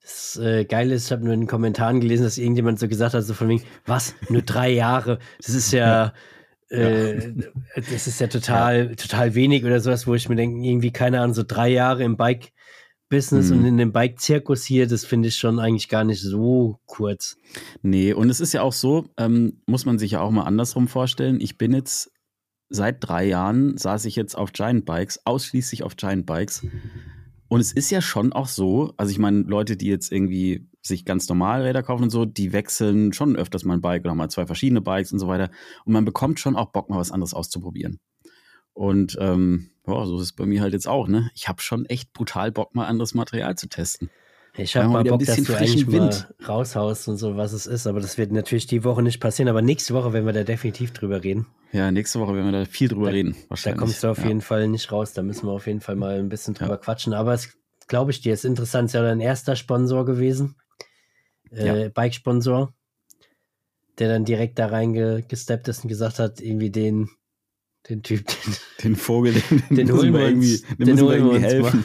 Das äh, Geile ist, ich habe nur in den Kommentaren gelesen, dass irgendjemand so gesagt hat, so von wegen, was, nur drei Jahre? Das ist *laughs* ja, Äh, das ist ja total, total wenig oder sowas, wo ich mir denke, irgendwie, keine Ahnung, so drei Jahre im Bike-Business Mhm. und in dem Bike-Zirkus hier, das finde ich schon eigentlich gar nicht so kurz. Nee, und es ist ja auch so, ähm, muss man sich ja auch mal andersrum vorstellen. Ich bin jetzt seit drei Jahren, saß ich jetzt auf Giant Bikes, ausschließlich auf Giant Bikes. Und es ist ja schon auch so, also ich meine, Leute, die jetzt irgendwie sich ganz normal Räder kaufen und so, die wechseln schon öfters mal ein Bike oder mal zwei verschiedene Bikes und so weiter. Und man bekommt schon auch Bock, mal was anderes auszuprobieren. Und ähm, boah, so ist es bei mir halt jetzt auch, ne? Ich habe schon echt brutal Bock, mal anderes Material zu testen. Ich habe mal Bock, dass du eigentlich Wind. mal raushaust und so, was es ist, aber das wird natürlich die Woche nicht passieren, aber nächste Woche werden wir da definitiv drüber reden. Ja, nächste Woche werden wir da viel drüber da, reden. Da kommst du auf ja. jeden Fall nicht raus, da müssen wir auf jeden Fall mal ein bisschen drüber ja. quatschen, aber es glaube ich dir, ist interessant, ist ja dein erster Sponsor gewesen, äh, ja. Bike-Sponsor, der dann direkt da reingesteppt ist und gesagt hat, irgendwie den den Typ, den, den Vogel, den, den, den holen wir irgendwie, den, den müssen wir irgendwie helfen.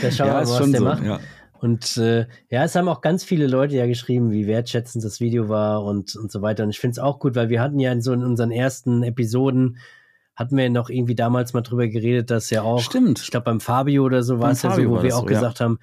Da schauen *laughs* ja, wir mal, was der so, macht. Ja. Und äh, ja, es haben auch ganz viele Leute ja geschrieben, wie wertschätzend das Video war und, und so weiter. Und ich finde es auch gut, weil wir hatten ja in so in unseren ersten Episoden, hatten wir noch irgendwie damals mal drüber geredet, dass ja auch, Stimmt. ich glaube beim Fabio oder so war es ja so, wo wir auch so, gesagt ja. haben,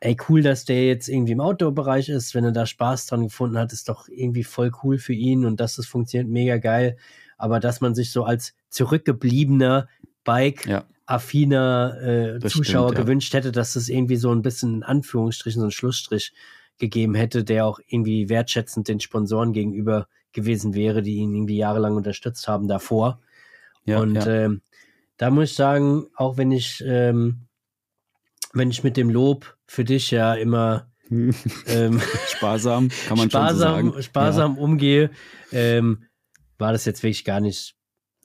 ey, cool, dass der jetzt irgendwie im Outdoor-Bereich ist, wenn er da Spaß dran gefunden hat, ist doch irgendwie voll cool für ihn und dass das funktioniert, mega geil. Aber dass man sich so als zurückgebliebener Bike ja affiner äh, Zuschauer stimmt, ja. gewünscht hätte, dass es irgendwie so ein bisschen in Anführungsstrichen so einen Schlussstrich gegeben hätte, der auch irgendwie wertschätzend den Sponsoren gegenüber gewesen wäre, die ihn irgendwie jahrelang unterstützt haben davor. Ja, und. Ähm, da muss ich sagen, auch wenn ich, ähm, wenn ich mit dem Lob für dich ja immer *laughs* ähm, sparsam, kann man sparsam, schon so sagen. sparsam ja. umgehe, ähm, war das jetzt wirklich gar nicht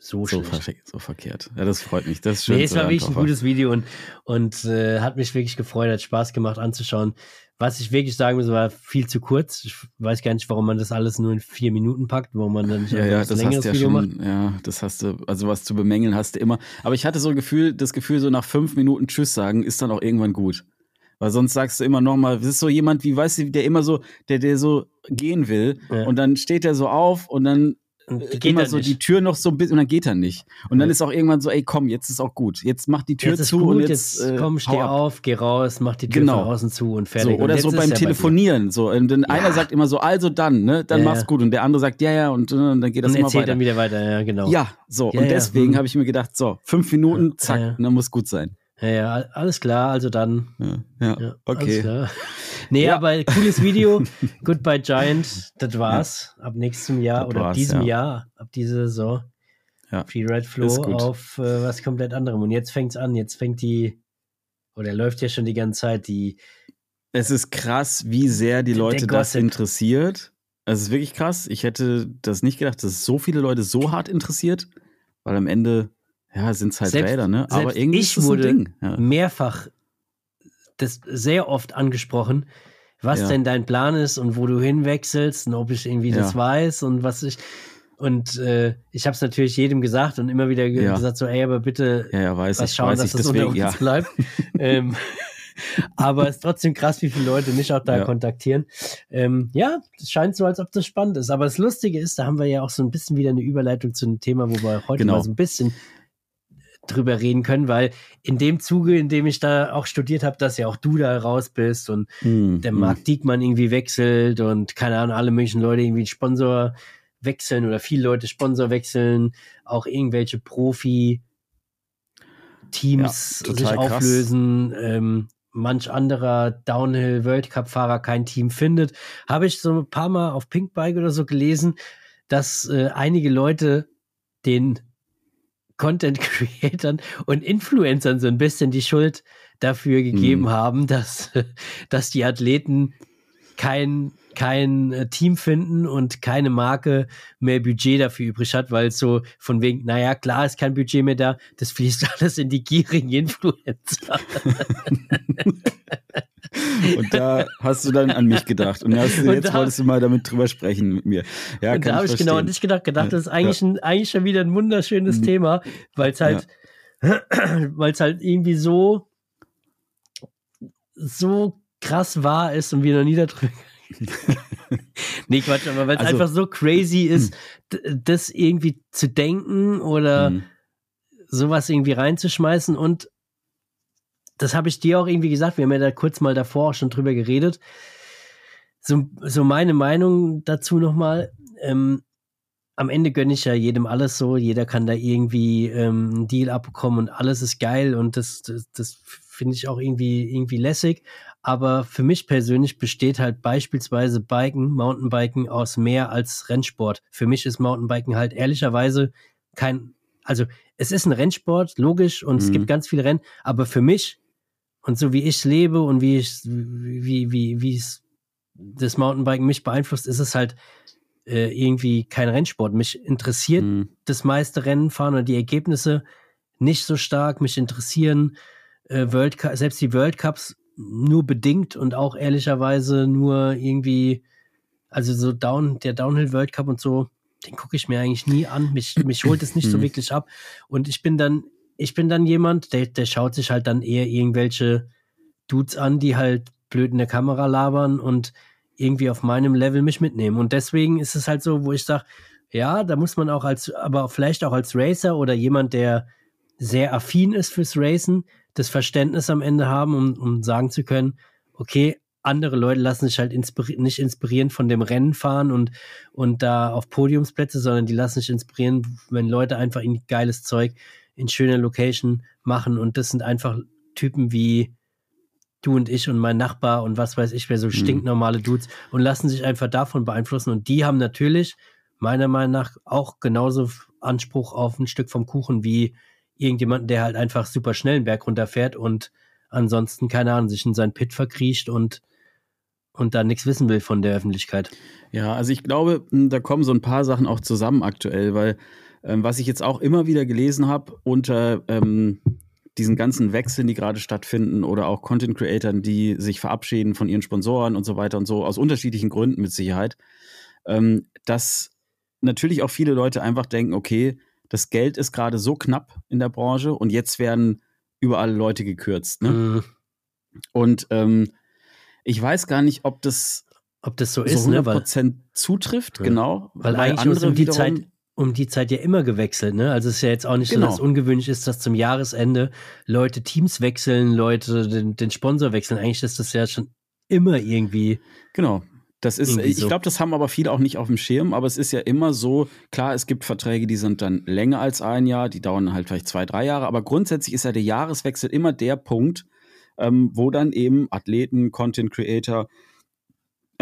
so, so, ver so, verkehrt. Ja, das freut mich. Das ist schön. Nee, es war wirklich ein gutes Video und, und äh, hat mich wirklich gefreut, hat Spaß gemacht anzuschauen. Was ich wirklich sagen muss, war viel zu kurz. Ich weiß gar nicht, warum man das alles nur in vier Minuten packt, warum man dann nicht ja, ja, das längeres ja Video schon, macht. Ja, das hast du, also was zu bemängeln hast du immer. Aber ich hatte so ein Gefühl, das Gefühl, so nach fünf Minuten Tschüss sagen, ist dann auch irgendwann gut. Weil sonst sagst du immer noch mal, das ist so jemand, wie weißt du, der immer so, der, der so gehen will ja. und dann steht er so auf und dann geht immer so nicht. die Tür noch so ein bisschen und dann geht er nicht. Und dann ist auch irgendwann so, ey, komm, jetzt ist auch gut. Jetzt mach die Tür jetzt zu gut, und jetzt, jetzt äh, komm, steh auf, geh raus, mach die Tür genau. von außen zu und fertig. So, oder so beim Telefonieren. So, und dann ja. einer sagt immer so, also dann, ne, dann ja, mach's gut. Und der andere sagt, ja, ja, und, und dann geht das und immer weiter. dann wieder weiter, ja, genau. Ja, so. Und deswegen habe ich mir gedacht, so, fünf Minuten, zack, und dann muss gut sein. Ja, ja, alles klar, also dann. Ja, ja, okay. Nee, ja. aber cooles Video. *laughs* Goodbye Giant, das war's. Ab nächstem Jahr das oder ab diesem Jahr, ab dieser Saison. Ja. Freeride Flow auf äh, was komplett anderem. Und jetzt fängt's an, jetzt fängt die, oder läuft ja schon die ganze Zeit die. Es ist krass, wie sehr die Leute das interessiert. Es ist wirklich krass. Ich hätte das nicht gedacht, dass es so viele Leute so hart interessiert, weil am Ende ja, sind es halt selbst, Räder, ne? Aber irgendwie ich ist das wurde ein Ding. Ja. mehrfach das sehr oft angesprochen, was ja. denn dein Plan ist und wo du hinwechselst und ob ich irgendwie ja. das weiß und was ich und äh, ich habe es natürlich jedem gesagt und immer wieder ja. gesagt so, ey, aber bitte ja, ja, weiß was ich, schauen, dass ich, das deswegen, unter uns bleibt. *laughs* ähm, aber es ist trotzdem krass, wie viele Leute mich auch da ja. kontaktieren. Ähm, ja, es scheint so, als ob das spannend ist. Aber das Lustige ist, da haben wir ja auch so ein bisschen wieder eine Überleitung zu einem Thema, wo wir heute genau. mal so ein bisschen drüber reden können, weil in dem Zuge, in dem ich da auch studiert habe, dass ja auch du da raus bist und mm, der Marc mm. Diekmann irgendwie wechselt und keine Ahnung, alle möglichen Leute irgendwie Sponsor wechseln oder viele Leute Sponsor wechseln, auch irgendwelche Profi Teams ja, sich auflösen, ähm, manch anderer Downhill World Cup Fahrer kein Team findet, habe ich so ein paar Mal auf Pinkbike oder so gelesen, dass äh, einige Leute den Content *laughs* Creatern und Influencern so ein bisschen die Schuld dafür gegeben mhm. haben, dass, *laughs* dass die Athleten kein, kein äh, Team finden und keine Marke mehr Budget dafür übrig hat, weil es so von wegen, naja, klar ist kein Budget mehr da, das fließt *laughs* alles in die gierigen Influencer. *laughs* Und da hast du dann an mich gedacht. Und, hast, *laughs* und jetzt da, wolltest du mal damit drüber sprechen mit mir. Ja, und da habe ich genau an dich gedacht, gedacht, das ist eigentlich, ja. ein, eigentlich schon wieder ein wunderschönes mhm. Thema, weil es halt, ja. weil es halt irgendwie so, so krass wahr ist und wir noch nie darüber *laughs* nee, Quatsch, aber weil es also, einfach so crazy ist, hm. das irgendwie zu denken oder mhm. sowas irgendwie reinzuschmeißen und das habe ich dir auch irgendwie gesagt, wir haben ja da kurz mal davor auch schon drüber geredet. So, so meine Meinung dazu nochmal. Ähm, am Ende gönne ich ja jedem alles so, jeder kann da irgendwie ähm, einen Deal abbekommen und alles ist geil und das, das, das finde ich auch irgendwie, irgendwie lässig. Aber für mich persönlich besteht halt beispielsweise Biken, Mountainbiken aus mehr als Rennsport. Für mich ist Mountainbiken halt ehrlicherweise kein also es ist ein Rennsport, logisch, und mhm. es gibt ganz viele Rennen, aber für mich und so wie ich lebe und wie ich, wie, wie, wie es das Mountainbiken mich beeinflusst, ist es halt äh, irgendwie kein Rennsport. Mich interessiert mhm. das meiste Rennenfahren und die Ergebnisse nicht so stark. Mich interessieren äh, World selbst die World Cups nur bedingt und auch ehrlicherweise nur irgendwie, also so Down, der Downhill World Cup und so, den gucke ich mir eigentlich nie an. Mich, *clears throat* mich holt es nicht so mhm. wirklich ab. Und ich bin dann, ich bin dann jemand, der, der schaut sich halt dann eher irgendwelche Dudes an, die halt blöd in der Kamera labern und irgendwie auf meinem Level mich mitnehmen. Und deswegen ist es halt so, wo ich sage, ja, da muss man auch als, aber vielleicht auch als Racer oder jemand, der sehr affin ist fürs Racen, das Verständnis am Ende haben, um, um sagen zu können, okay, andere Leute lassen sich halt inspiri nicht inspirieren von dem Rennen fahren und, und da auf Podiumsplätze, sondern die lassen sich inspirieren, wenn Leute einfach in geiles Zeug in schöner Location machen. Und das sind einfach Typen wie du und ich und mein Nachbar und was weiß ich, wer so mhm. stinknormale Dudes und lassen sich einfach davon beeinflussen. Und die haben natürlich meiner Meinung nach auch genauso Anspruch auf ein Stück vom Kuchen wie irgendjemand, der halt einfach super schnell einen Berg runterfährt und ansonsten, keine Ahnung, sich in sein Pit verkriecht und und da nichts wissen will von der Öffentlichkeit. Ja, also ich glaube, hm, da kommen so ein paar Sachen auch zusammen aktuell, weil ähm, was ich jetzt auch immer wieder gelesen habe unter ähm, diesen ganzen Wechseln, die gerade stattfinden oder auch Content Creatern, die sich verabschieden von ihren Sponsoren und so weiter und so, aus unterschiedlichen Gründen mit Sicherheit, ähm, dass natürlich auch viele Leute einfach denken, okay, das Geld ist gerade so knapp in der Branche und jetzt werden überall Leute gekürzt. Ne? Mhm. Und ähm, ich weiß gar nicht, ob das ob das so, so ist, 100% ne? Weil, zutrifft, ja. genau. Weil, weil eigentlich andere um die Zeit um die Zeit ja immer gewechselt, ne? Also es ist ja jetzt auch nicht genau. so, dass es ungewöhnlich ist, dass zum Jahresende Leute Teams wechseln, Leute den, den Sponsor wechseln. Eigentlich ist das ja schon immer irgendwie. Genau. Das ist, ich so. glaube, das haben aber viele auch nicht auf dem Schirm, aber es ist ja immer so, klar, es gibt Verträge, die sind dann länger als ein Jahr, die dauern halt vielleicht zwei, drei Jahre, aber grundsätzlich ist ja der Jahreswechsel immer der Punkt, ähm, wo dann eben Athleten, Content Creator,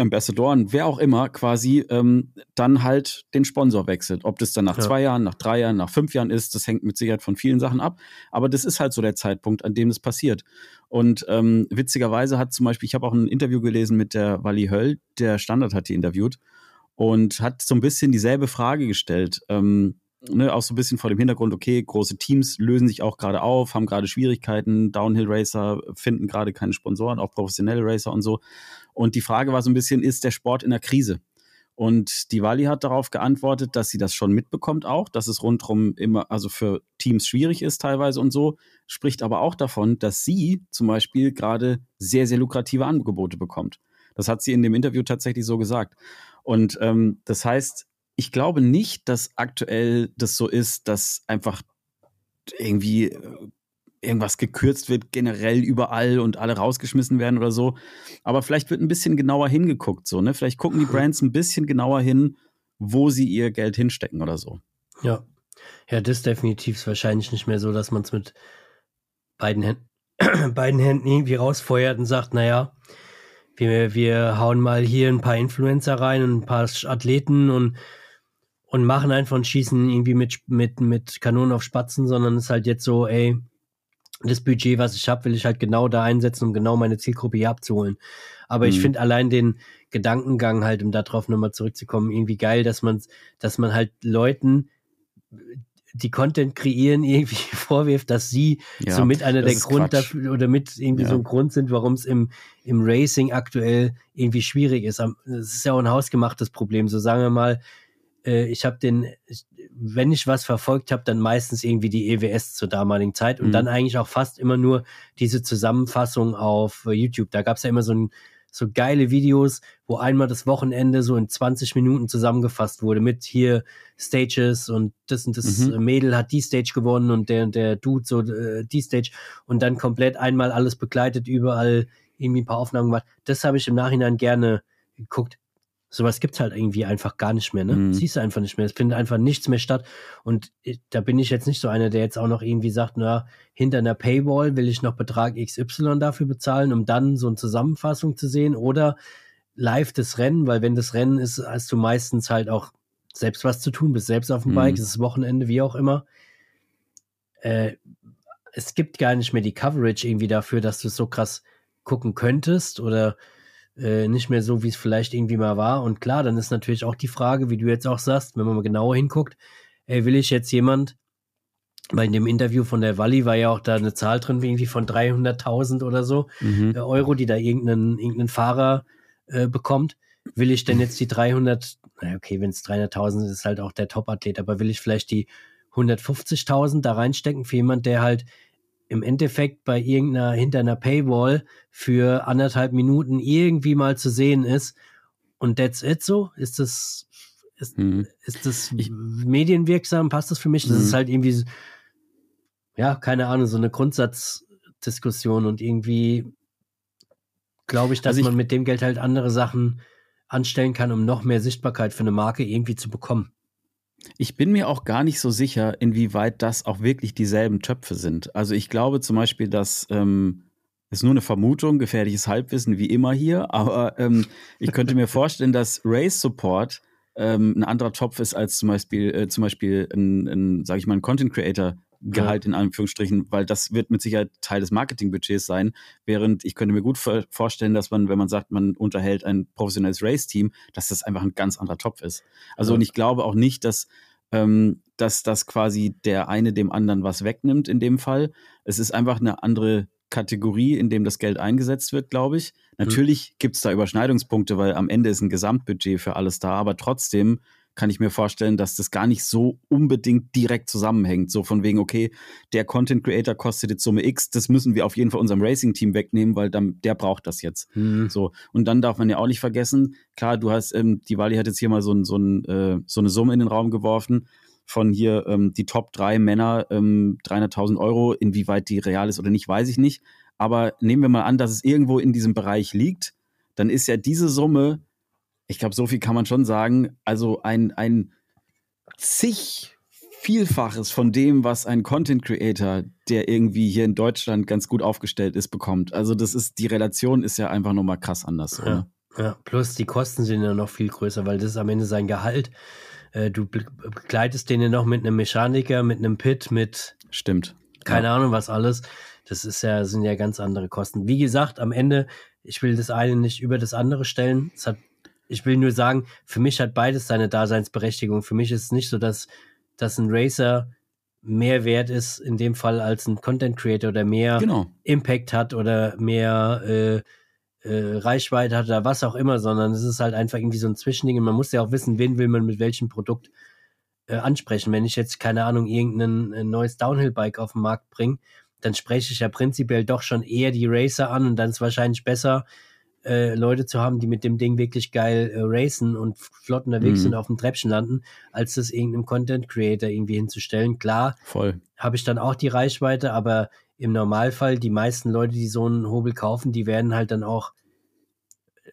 Ambassadoren, wer auch immer, quasi ähm, dann halt den Sponsor wechselt. Ob das dann nach ja. zwei Jahren, nach drei Jahren, nach fünf Jahren ist, das hängt mit Sicherheit von vielen Sachen ab. Aber das ist halt so der Zeitpunkt, an dem das passiert. Und ähm, witzigerweise hat zum Beispiel, ich habe auch ein Interview gelesen mit der Wally Höll, der Standard hat die interviewt und hat so ein bisschen dieselbe Frage gestellt. Ähm, ne, auch so ein bisschen vor dem Hintergrund, okay, große Teams lösen sich auch gerade auf, haben gerade Schwierigkeiten, Downhill Racer finden gerade keine Sponsoren, auch professionelle Racer und so. Und die Frage war so ein bisschen, ist der Sport in der Krise? Und die Wally hat darauf geantwortet, dass sie das schon mitbekommt auch, dass es rundherum immer, also für Teams schwierig ist teilweise und so, spricht aber auch davon, dass sie zum Beispiel gerade sehr, sehr lukrative Angebote bekommt. Das hat sie in dem Interview tatsächlich so gesagt. Und ähm, das heißt, ich glaube nicht, dass aktuell das so ist, dass einfach irgendwie äh, irgendwas gekürzt wird, generell überall und alle rausgeschmissen werden oder so. Aber vielleicht wird ein bisschen genauer hingeguckt, so, ne? Vielleicht gucken die Brands ein bisschen genauer hin, wo sie ihr Geld hinstecken oder so. Ja. Ja, das ist definitiv wahrscheinlich nicht mehr so, dass man es mit beiden Händen, *clears throat* beiden Händen irgendwie rausfeuert und sagt, naja, wir, wir hauen mal hier ein paar Influencer rein und ein paar Athleten und und machen einfach und schießen irgendwie mit, mit, mit Kanonen auf Spatzen, sondern es ist halt jetzt so, ey, das Budget, was ich habe, will ich halt genau da einsetzen, um genau meine Zielgruppe hier abzuholen. Aber mhm. ich finde allein den Gedankengang halt, um darauf nochmal zurückzukommen, irgendwie geil, dass man, dass man halt Leuten, die Content kreieren, *laughs* irgendwie vorwirft, dass sie ja, so mit einer der Grund dafür oder mit irgendwie ja. so ein Grund sind, warum es im, im Racing aktuell irgendwie schwierig ist. Es ist ja auch ein hausgemachtes Problem. So sagen wir mal, äh, ich habe den, wenn ich was verfolgt habe, dann meistens irgendwie die EWS zur damaligen Zeit und mhm. dann eigentlich auch fast immer nur diese Zusammenfassung auf äh, YouTube. Da gab es ja immer so ein so geile Videos, wo einmal das Wochenende so in 20 Minuten zusammengefasst wurde mit hier Stages und das und das mhm. Mädel hat die Stage gewonnen und der der Dude so äh, die Stage und dann komplett einmal alles begleitet, überall irgendwie ein paar Aufnahmen gemacht. Das habe ich im Nachhinein gerne geguckt. Sowas gibt's halt irgendwie einfach gar nicht mehr, ne? Mhm. Siehst du einfach nicht mehr. Es findet einfach nichts mehr statt. Und da bin ich jetzt nicht so einer, der jetzt auch noch irgendwie sagt, na, hinter einer Paywall will ich noch Betrag XY dafür bezahlen, um dann so eine Zusammenfassung zu sehen oder live das Rennen, weil wenn das Rennen ist, hast du meistens halt auch selbst was zu tun, bist selbst auf dem Bike, mhm. es ist Wochenende, wie auch immer. äh, es gibt gar nicht mehr die Coverage irgendwie dafür, dass du es so krass gucken könntest oder äh, nicht mehr so, wie es vielleicht irgendwie mal war. Und klar, dann ist natürlich auch die Frage, wie du jetzt auch sagst, wenn man mal genauer hinguckt, ey, will ich jetzt jemand, bei dem Interview von der Walli war ja auch da eine Zahl drin, irgendwie von 300.000 oder so Mhm. äh, Euro, die da irgendeinen, irgendeinen Fahrer äh, bekommt. Will ich denn jetzt die 300, na okay, wenn es 300.000 ist, ist halt auch der Top-Athlet, aber will ich vielleicht die 150.000 da reinstecken für jemand, der halt im Endeffekt bei irgendeiner, hinter einer Paywall für anderthalb Minuten irgendwie mal zu sehen ist und that's it so? Ist das, ist, Mhm. ist das Ich- medienwirksam? Passt das für mich? Das Mhm. ist halt irgendwie, ja, keine Ahnung, so eine Grundsatzdiskussion und irgendwie glaube ich, dass Also ich- man mit dem Geld halt andere Sachen anstellen kann, um noch mehr Sichtbarkeit für eine Marke irgendwie zu bekommen. Ich bin mir auch gar nicht so sicher, inwieweit das auch wirklich dieselben Töpfe sind. Also ich glaube zum Beispiel, dass ähm, ist nur eine Vermutung, gefährliches Halbwissen wie immer hier, *laughs* aber ähm, ich könnte mir vorstellen, dass Race Support ähm, ein anderer Topf ist als zum Beispiel, äh, zum Beispiel ein, ein sage ich mal, ein Content Creator Gehalt in Anführungsstrichen, weil das wird mit Sicherheit Teil des Marketingbudgets sein. Während ich könnte mir gut vor- vorstellen, dass man, wenn man sagt, man unterhält ein professionelles Race-Team, dass das einfach ein ganz anderer Topf ist. Also und ich glaube auch nicht, dass ähm, dass das quasi der eine dem anderen was wegnimmt in dem Fall. Es ist einfach eine andere Kategorie, in dem das Geld eingesetzt wird, glaube ich. Natürlich gibt es da Überschneidungspunkte, weil am Ende ist ein Gesamtbudget für alles da, aber trotzdem kann ich mir vorstellen, dass das gar nicht so unbedingt direkt zusammenhängt. So von wegen, okay, der Content Creator kostet jetzt Summe X, das müssen wir auf jeden Fall unserem Racing-Team wegnehmen, weil dann, der braucht das jetzt. So, und dann darf man ja auch nicht vergessen, klar, du hast, ähm, die Wally hat jetzt hier mal so, ein, so, ein, äh, so eine Summe in den Raum geworfen von hier ähm, die Top drei Männer, ähm, 300.000 Euro, inwieweit die real ist oder nicht, weiß ich nicht. Aber nehmen wir mal an, dass es irgendwo in diesem Bereich liegt, dann ist ja diese Summe, ich glaube, so viel kann man schon sagen, also ein, ein zig Vielfaches von dem, was ein Content Creator, der irgendwie hier in Deutschland ganz gut aufgestellt ist, bekommt. Also das ist, die Relation ist ja einfach nochmal krass anders. Ja. Ja, plus die Kosten sind ja noch viel größer, weil das ist am Ende sein Gehalt. Äh, Du be- begleitest den ja noch mit einem Mechaniker, mit einem Pit, mit Stimmt. keine Ahnung was alles. Das ist ja, sind ja ganz andere Kosten. Wie gesagt, am Ende, ich will das eine nicht über das andere stellen. Es hat, ich will nur sagen, für mich hat beides seine Daseinsberechtigung. Für mich ist es nicht so, dass, dass ein Racer mehr wert ist in dem Fall als ein Content Creator oder mehr Genau. Impact hat oder mehr äh, äh, Reichweite hat oder was auch immer, sondern es ist halt einfach irgendwie so ein Zwischending. Und man muss ja auch wissen, wen will man mit welchem Produkt äh, ansprechen. Wenn ich jetzt, keine Ahnung, irgendein äh, neues Downhill-Bike auf den Markt bringe, dann spreche ich ja prinzipiell doch schon eher die Racer an und dann ist wahrscheinlich besser, äh, Leute zu haben, die mit dem Ding wirklich geil äh, racen und flott unterwegs Mhm. sind, auf dem Treppchen landen, als das irgendeinem Content Creator irgendwie hinzustellen. Klar, habe ich dann auch die Reichweite, aber im Normalfall, die meisten Leute, die so einen Hobel kaufen, die werden halt dann auch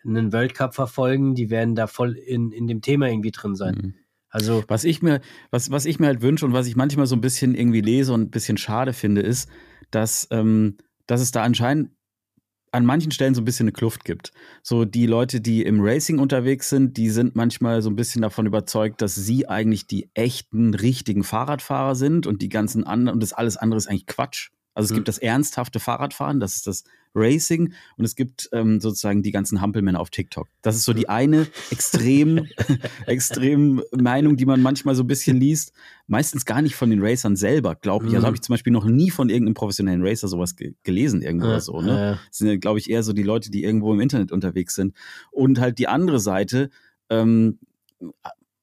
einen World Cup verfolgen, die werden da voll in, in dem Thema irgendwie drin sein. Mhm. Also, Was ich mir, was, was ich mir halt wünsche und was ich manchmal so ein bisschen irgendwie lese und ein bisschen schade finde, ist, dass, ähm, dass es da anscheinend an manchen Stellen so ein bisschen eine Kluft gibt. So die Leute, die im Racing unterwegs sind, die sind manchmal so ein bisschen davon überzeugt, dass sie eigentlich die echten, richtigen Fahrradfahrer sind und die ganzen anderen und das alles andere ist eigentlich Quatsch. Also es Mhm. gibt das ernsthafte Fahrradfahren, das ist das Racing und es gibt ähm, sozusagen die ganzen Hampelmänner auf TikTok. Das ist so die eine extrem, *laughs* extrem Meinung, die man manchmal so ein bisschen liest. Meistens gar nicht von den Racern selber, glaube ich. Also habe ich zum Beispiel noch nie von irgendeinem professionellen Racer sowas ge gelesen irgendwo äh, so. Ne? Das sind ja, glaube ich, eher so die Leute, die irgendwo im Internet unterwegs sind. Und halt die andere Seite, ähm,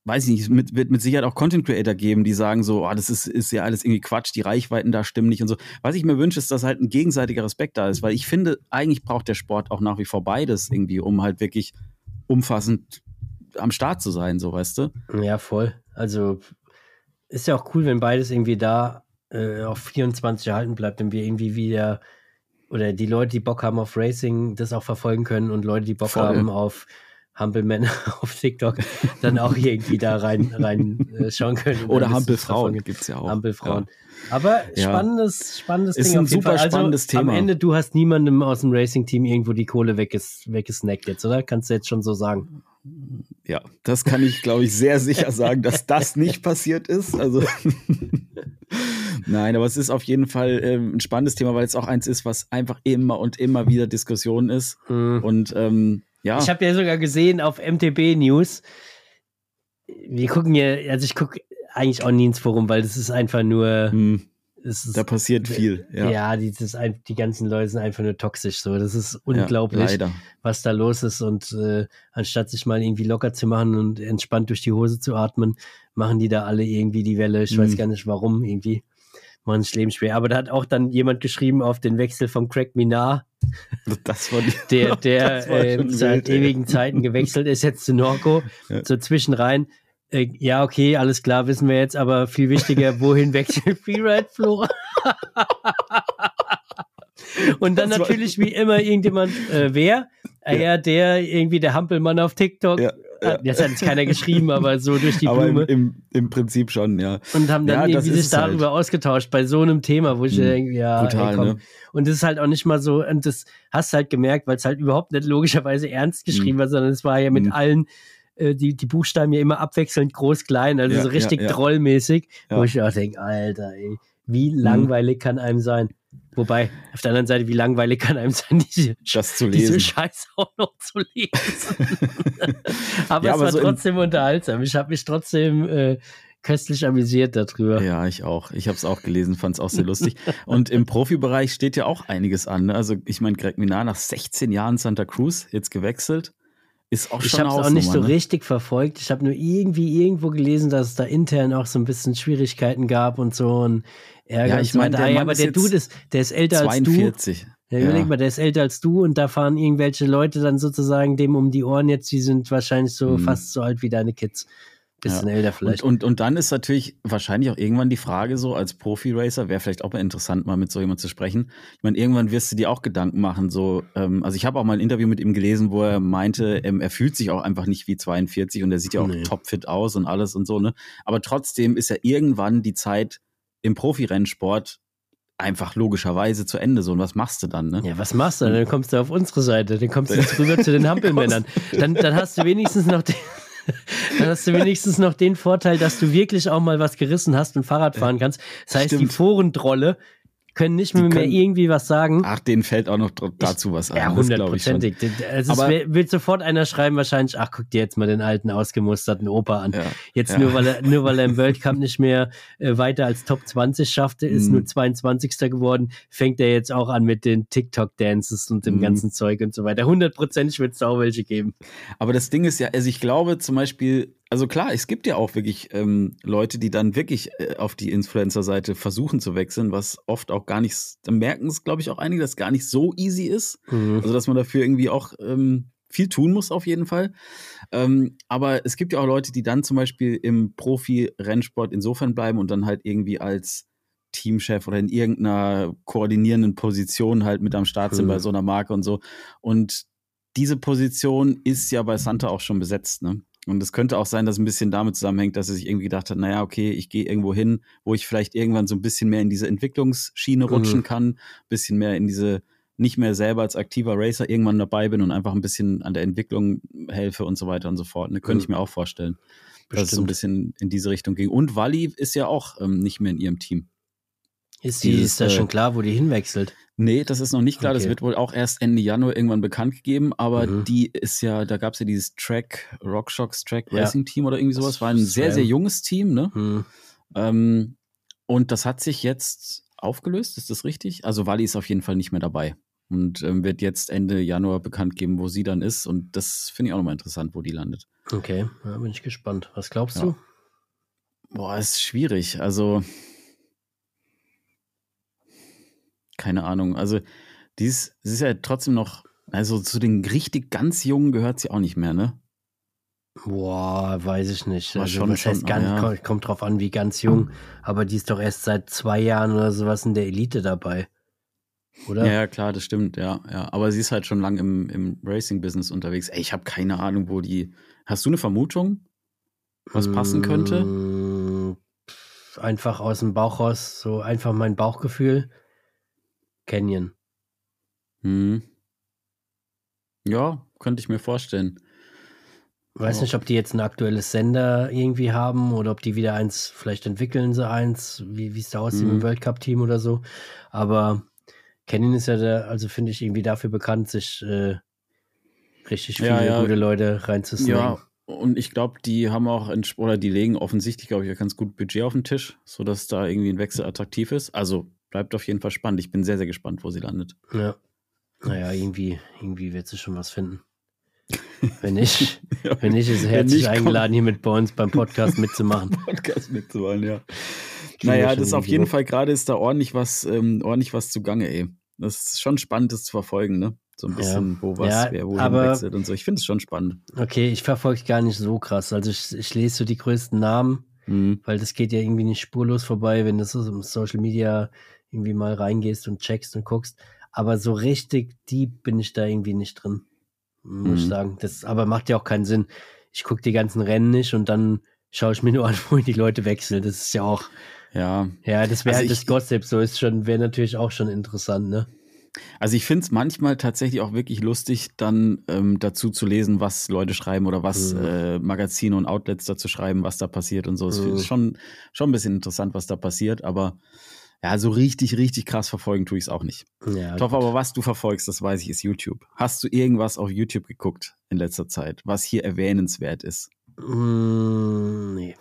weiß ich nicht, mit, wird mit Sicherheit auch Content Creator geben, die sagen so, oh, das ist, ist ja alles irgendwie Quatsch, die Reichweiten da stimmen nicht und so. Was ich mir wünsche, ist, dass halt ein gegenseitiger Respekt da ist, weil ich finde, eigentlich braucht der Sport auch nach wie vor beides irgendwie, um halt wirklich umfassend am Start zu sein, so weißt du? ja, voll. Also, ist ja auch cool, wenn beides irgendwie da äh, auf 24 erhalten bleibt und wir irgendwie wieder oder die Leute, die Bock haben auf Racing, das auch verfolgen können und Leute, die Bock Voll. haben auf Hampelmänner *laughs* auf TikTok dann auch irgendwie da rein, rein äh, schauen können. Oder Hampelfrauen gibt es ja auch. Hampelfrauen. Ja. Aber spannendes, spannendes ist Ding. Ein super also, spannendes Thema. Am Ende, du hast niemandem aus dem Racing-Team irgendwo die Kohle wegges weggesnackt jetzt, oder? Kannst du jetzt schon so sagen? Ja, das kann ich, glaube ich, sehr sicher sagen, dass das nicht passiert ist. Also *laughs* Nein, aber es ist auf jeden Fall ähm, ein spannendes Thema, weil es auch eins ist, was einfach immer und immer wieder Diskussion ist. Mhm. Und ähm, ja. Ich habe ja sogar gesehen auf MTB News. Wir gucken ja, also ich gucke eigentlich auch nie ins Forum, weil das ist einfach nur. Mhm. Ist, da passiert viel. Ja, ja die, das, die ganzen Leute sind einfach nur toxisch. So, das ist unglaublich, ja, was da los ist. Und äh, anstatt sich mal irgendwie locker zu machen und entspannt durch die Hose zu atmen, machen die da alle irgendwie die Welle. Ich mhm. weiß gar nicht warum irgendwie machen das Leben schwer. Aber da hat auch dann jemand geschrieben auf den Wechsel vom Craig Minar, das war die, der, *laughs* der äh, seit ewigen Zeiten gewechselt ist, jetzt zu Norco, *laughs* ja. so zwischenrein. Äh, ja, okay, alles klar, wissen wir jetzt, aber viel wichtiger, wohin wechselt *laughs* Freeride Flo? Und dann das natürlich wie immer irgendjemand, äh, wer? Ja. ja, der irgendwie der Hampelmann auf TikTok. Ja, ja. Das hat jetzt keiner geschrieben, aber so durch die *laughs* aber Blume. Im, im, Im, Prinzip schon, ja. Und haben dann ja, irgendwie sich darüber halt. ausgetauscht bei so einem Thema, wo ich mhm. denke, ja, Total, ey, komm. Ne? Und das ist halt auch nicht mal so, und das hast du halt gemerkt, weil es halt überhaupt nicht logischerweise ernst geschrieben mhm. war, sondern es war ja mit mhm. allen äh, die, die Buchstaben ja immer abwechselnd groß, klein, also ja, so richtig ja, ja. trollmäßig, wo ich auch denke, Alter, ey, wie mhm. langweilig kann einem sein? Wobei, auf der anderen Seite, wie langweilig kann einem sein, diese, das zu lesen. diese Scheiße auch noch zu lesen. *laughs* aber ja, es aber war so trotzdem unterhaltsam. Ich habe mich trotzdem äh, köstlich amüsiert darüber. Ja, ich auch. Ich habe es auch gelesen, fand es auch sehr lustig. Und im Profibereich steht ja auch einiges an. Ne? Also ich meine, Greg Minar nach 16 Jahren Santa Cruz jetzt gewechselt. Ist auch ich habe es auch nicht so ne? richtig verfolgt. Ich habe nur irgendwie irgendwo gelesen, dass es da intern auch so ein bisschen Schwierigkeiten gab und so. Und Ärger. Ja, ich meine, ja, aber der Dude ist, der ist älter 42. als du. Ja, überleg ja. mal, der ist älter als du und da fahren irgendwelche Leute dann sozusagen dem um die Ohren jetzt, die sind wahrscheinlich so mhm. fast so alt wie deine Kids. Bisschen ja. älter vielleicht. Und, und, und dann ist natürlich wahrscheinlich auch irgendwann die Frage so, als Profi-Racer, wäre vielleicht auch mal interessant, mal mit so jemand zu sprechen. Ich meine, irgendwann wirst du dir auch Gedanken machen, so, ähm, also ich habe auch mal ein Interview mit ihm gelesen, wo er meinte, ähm, er fühlt sich auch einfach nicht wie 42 und er sieht ja auch nee. topfit aus und alles und so, ne? Aber trotzdem ist ja irgendwann die Zeit im Profirennsport einfach logischerweise zu Ende so. Und was machst du dann, ne? Ja, was machst du dann? Kommst du auf unsere Seite, dann kommst du jetzt rüber zu den *laughs* Hampelmännern. Dann, dann hast du wenigstens noch den, *laughs* dann hast du wenigstens noch den Vorteil, dass du wirklich auch mal was gerissen hast und Fahrrad fahren kannst. Das heißt, Stimmt. die Forentrolle können nicht mehr, können, mehr irgendwie was sagen. Ach, denen fällt auch noch dazu was ein. Ja, hundertprozentig. Also es will sofort einer schreiben wahrscheinlich, ach, guck dir jetzt mal den alten ausgemusterten Opa an. Ja, jetzt ja. nur, weil er, nur weil er im World Cup nicht mehr äh, weiter als Top 20 schaffte, ist mm. nur 22. geworden, fängt er jetzt auch an mit den TikTok-Dances und dem mm. ganzen Zeug und so weiter. Hundertprozentig wird es auch welche geben. Aber das Ding ist ja, also ich glaube zum Beispiel, also klar, es gibt ja auch wirklich ähm, Leute, die dann wirklich äh, auf die Influencer-Seite versuchen zu wechseln, was oft auch gar nicht, dann merken es, glaube ich, auch einige, dass gar nicht so easy ist. Mhm. Also, dass man dafür irgendwie auch ähm, viel tun muss, auf jeden Fall. Ähm, aber es gibt ja auch Leute, die dann zum Beispiel im Profi-Rennsport insofern bleiben und dann halt irgendwie als Teamchef oder in irgendeiner koordinierenden Position halt mit am Start sind mhm. bei so einer Marke und so. Und diese Position ist ja bei Santa auch schon besetzt, ne? Und es könnte auch sein, dass es ein bisschen damit zusammenhängt, dass er sich irgendwie gedacht hat, naja, okay, ich gehe irgendwo hin, wo ich vielleicht irgendwann so ein bisschen mehr in diese Entwicklungsschiene rutschen mhm. kann, ein bisschen mehr in diese, nicht mehr selber als aktiver Racer irgendwann dabei bin und einfach ein bisschen an der Entwicklung helfe und so weiter und so fort. Ne, könnte mhm. ich mir auch vorstellen, Bestimmt. dass es so ein bisschen in diese Richtung ging. Und Wally ist ja auch ähm, nicht mehr in ihrem Team. Ist die, Dieses, ist da äh, schon klar, wo die hinwechselt? Nee, das ist noch nicht klar. Okay. Das wird wohl auch erst Ende Januar irgendwann bekannt gegeben. Aber mhm. die ist ja, da gab es ja dieses Track, RockShox Track ja. Racing Team oder irgendwie sowas. War ein sehr, sehr junges Team, ne? Mhm. Ähm, und das hat sich jetzt aufgelöst, ist das richtig? Also Wally ist auf jeden Fall nicht mehr dabei. Und ähm, wird jetzt Ende Januar bekannt geben, wo sie dann ist. Und das finde ich auch nochmal interessant, wo die landet. Okay, da bin ich gespannt. Was glaubst ja. du? Boah, ist schwierig. Also keine Ahnung. Also, die ist, sie ist ja trotzdem noch, also zu den richtig ganz Jungen gehört sie auch nicht mehr, ne? Boah, weiß ich nicht. Also, schon, was heißt schon, ganz, ja. kommt, drauf an, wie ganz jung. Aber die ist doch erst seit zwei Jahren oder sowas in der Elite dabei. oder? Ja, klar, das stimmt, ja, ja. Aber sie ist halt schon lang im, im Racing-Business unterwegs. Ey, ich habe keine Ahnung, wo die. Hast du eine Vermutung, was passen könnte? Mm, Einfach aus dem Bauch raus, so einfach mein Bauchgefühl. Canyon. Hm. Ja, könnte ich mir vorstellen. Weiß Oh. nicht, ob die jetzt ein aktuelles Sender irgendwie haben oder ob die wieder eins, vielleicht entwickeln sie eins, wie es da aussieht Mhm. im World Cup Team oder so. Aber Canyon ist ja der, also finde ich irgendwie dafür bekannt, sich äh, richtig viele Ja, ja. gute Leute reinzusnacken. Ja, und ich glaube, die haben auch, oder die legen offensichtlich, glaube ich, auch ganz gut Budget auf den Tisch, sodass da irgendwie ein Wechsel attraktiv ist. Also bleibt auf jeden Fall spannend. Ich bin sehr, sehr gespannt, wo sie landet. Ja. Naja, irgendwie, irgendwie wird sie schon was finden. *laughs* Wenn nicht, Ja, wenn nicht, ist herzlich nicht, eingeladen, hier mit bei uns beim Podcast mitzumachen. *laughs* Podcast mitzuholen, ja. Kriegen Naja, das auf jeden. Fall gerade ist da ordentlich was, ähm, ordentlich was zugange, ey. Das ist schon spannend, das zu verfolgen, ne? So ein Ja. bisschen, wo was, Ja, wer wohin aber- wechselt und so. Ich finde es schon spannend. Okay, ich verfolge gar nicht so krass. Also ich, ich lese so die größten Namen, Mhm. weil das geht ja irgendwie nicht spurlos vorbei, wenn du so im Social Media irgendwie mal reingehst und checkst und guckst. Aber so richtig deep bin ich da irgendwie nicht drin, muss ich Mhm. sagen. Das aber macht ja auch keinen Sinn. Ich gucke die ganzen Rennen nicht und dann schaue ich mir *laughs* nur an, wo die Leute wechseln. Das ist ja auch, Ja, ja, das wäre Also halt das Gossip, so ist schon, wäre natürlich auch schon interessant, ne? Also ich finde es manchmal tatsächlich auch wirklich lustig, dann ähm, dazu zu lesen, was Leute schreiben oder was Mhm. äh, Magazine und Outlets dazu schreiben, was da passiert und so. Es Mhm. ist schon, schon ein bisschen interessant, was da passiert, aber ja, so richtig, richtig krass verfolgen tue ich es auch nicht. Ja, Doch, aber was du verfolgst, das weiß ich, ist YouTube. Hast du irgendwas auf YouTube geguckt in letzter Zeit, was hier erwähnenswert ist? Mm, nee.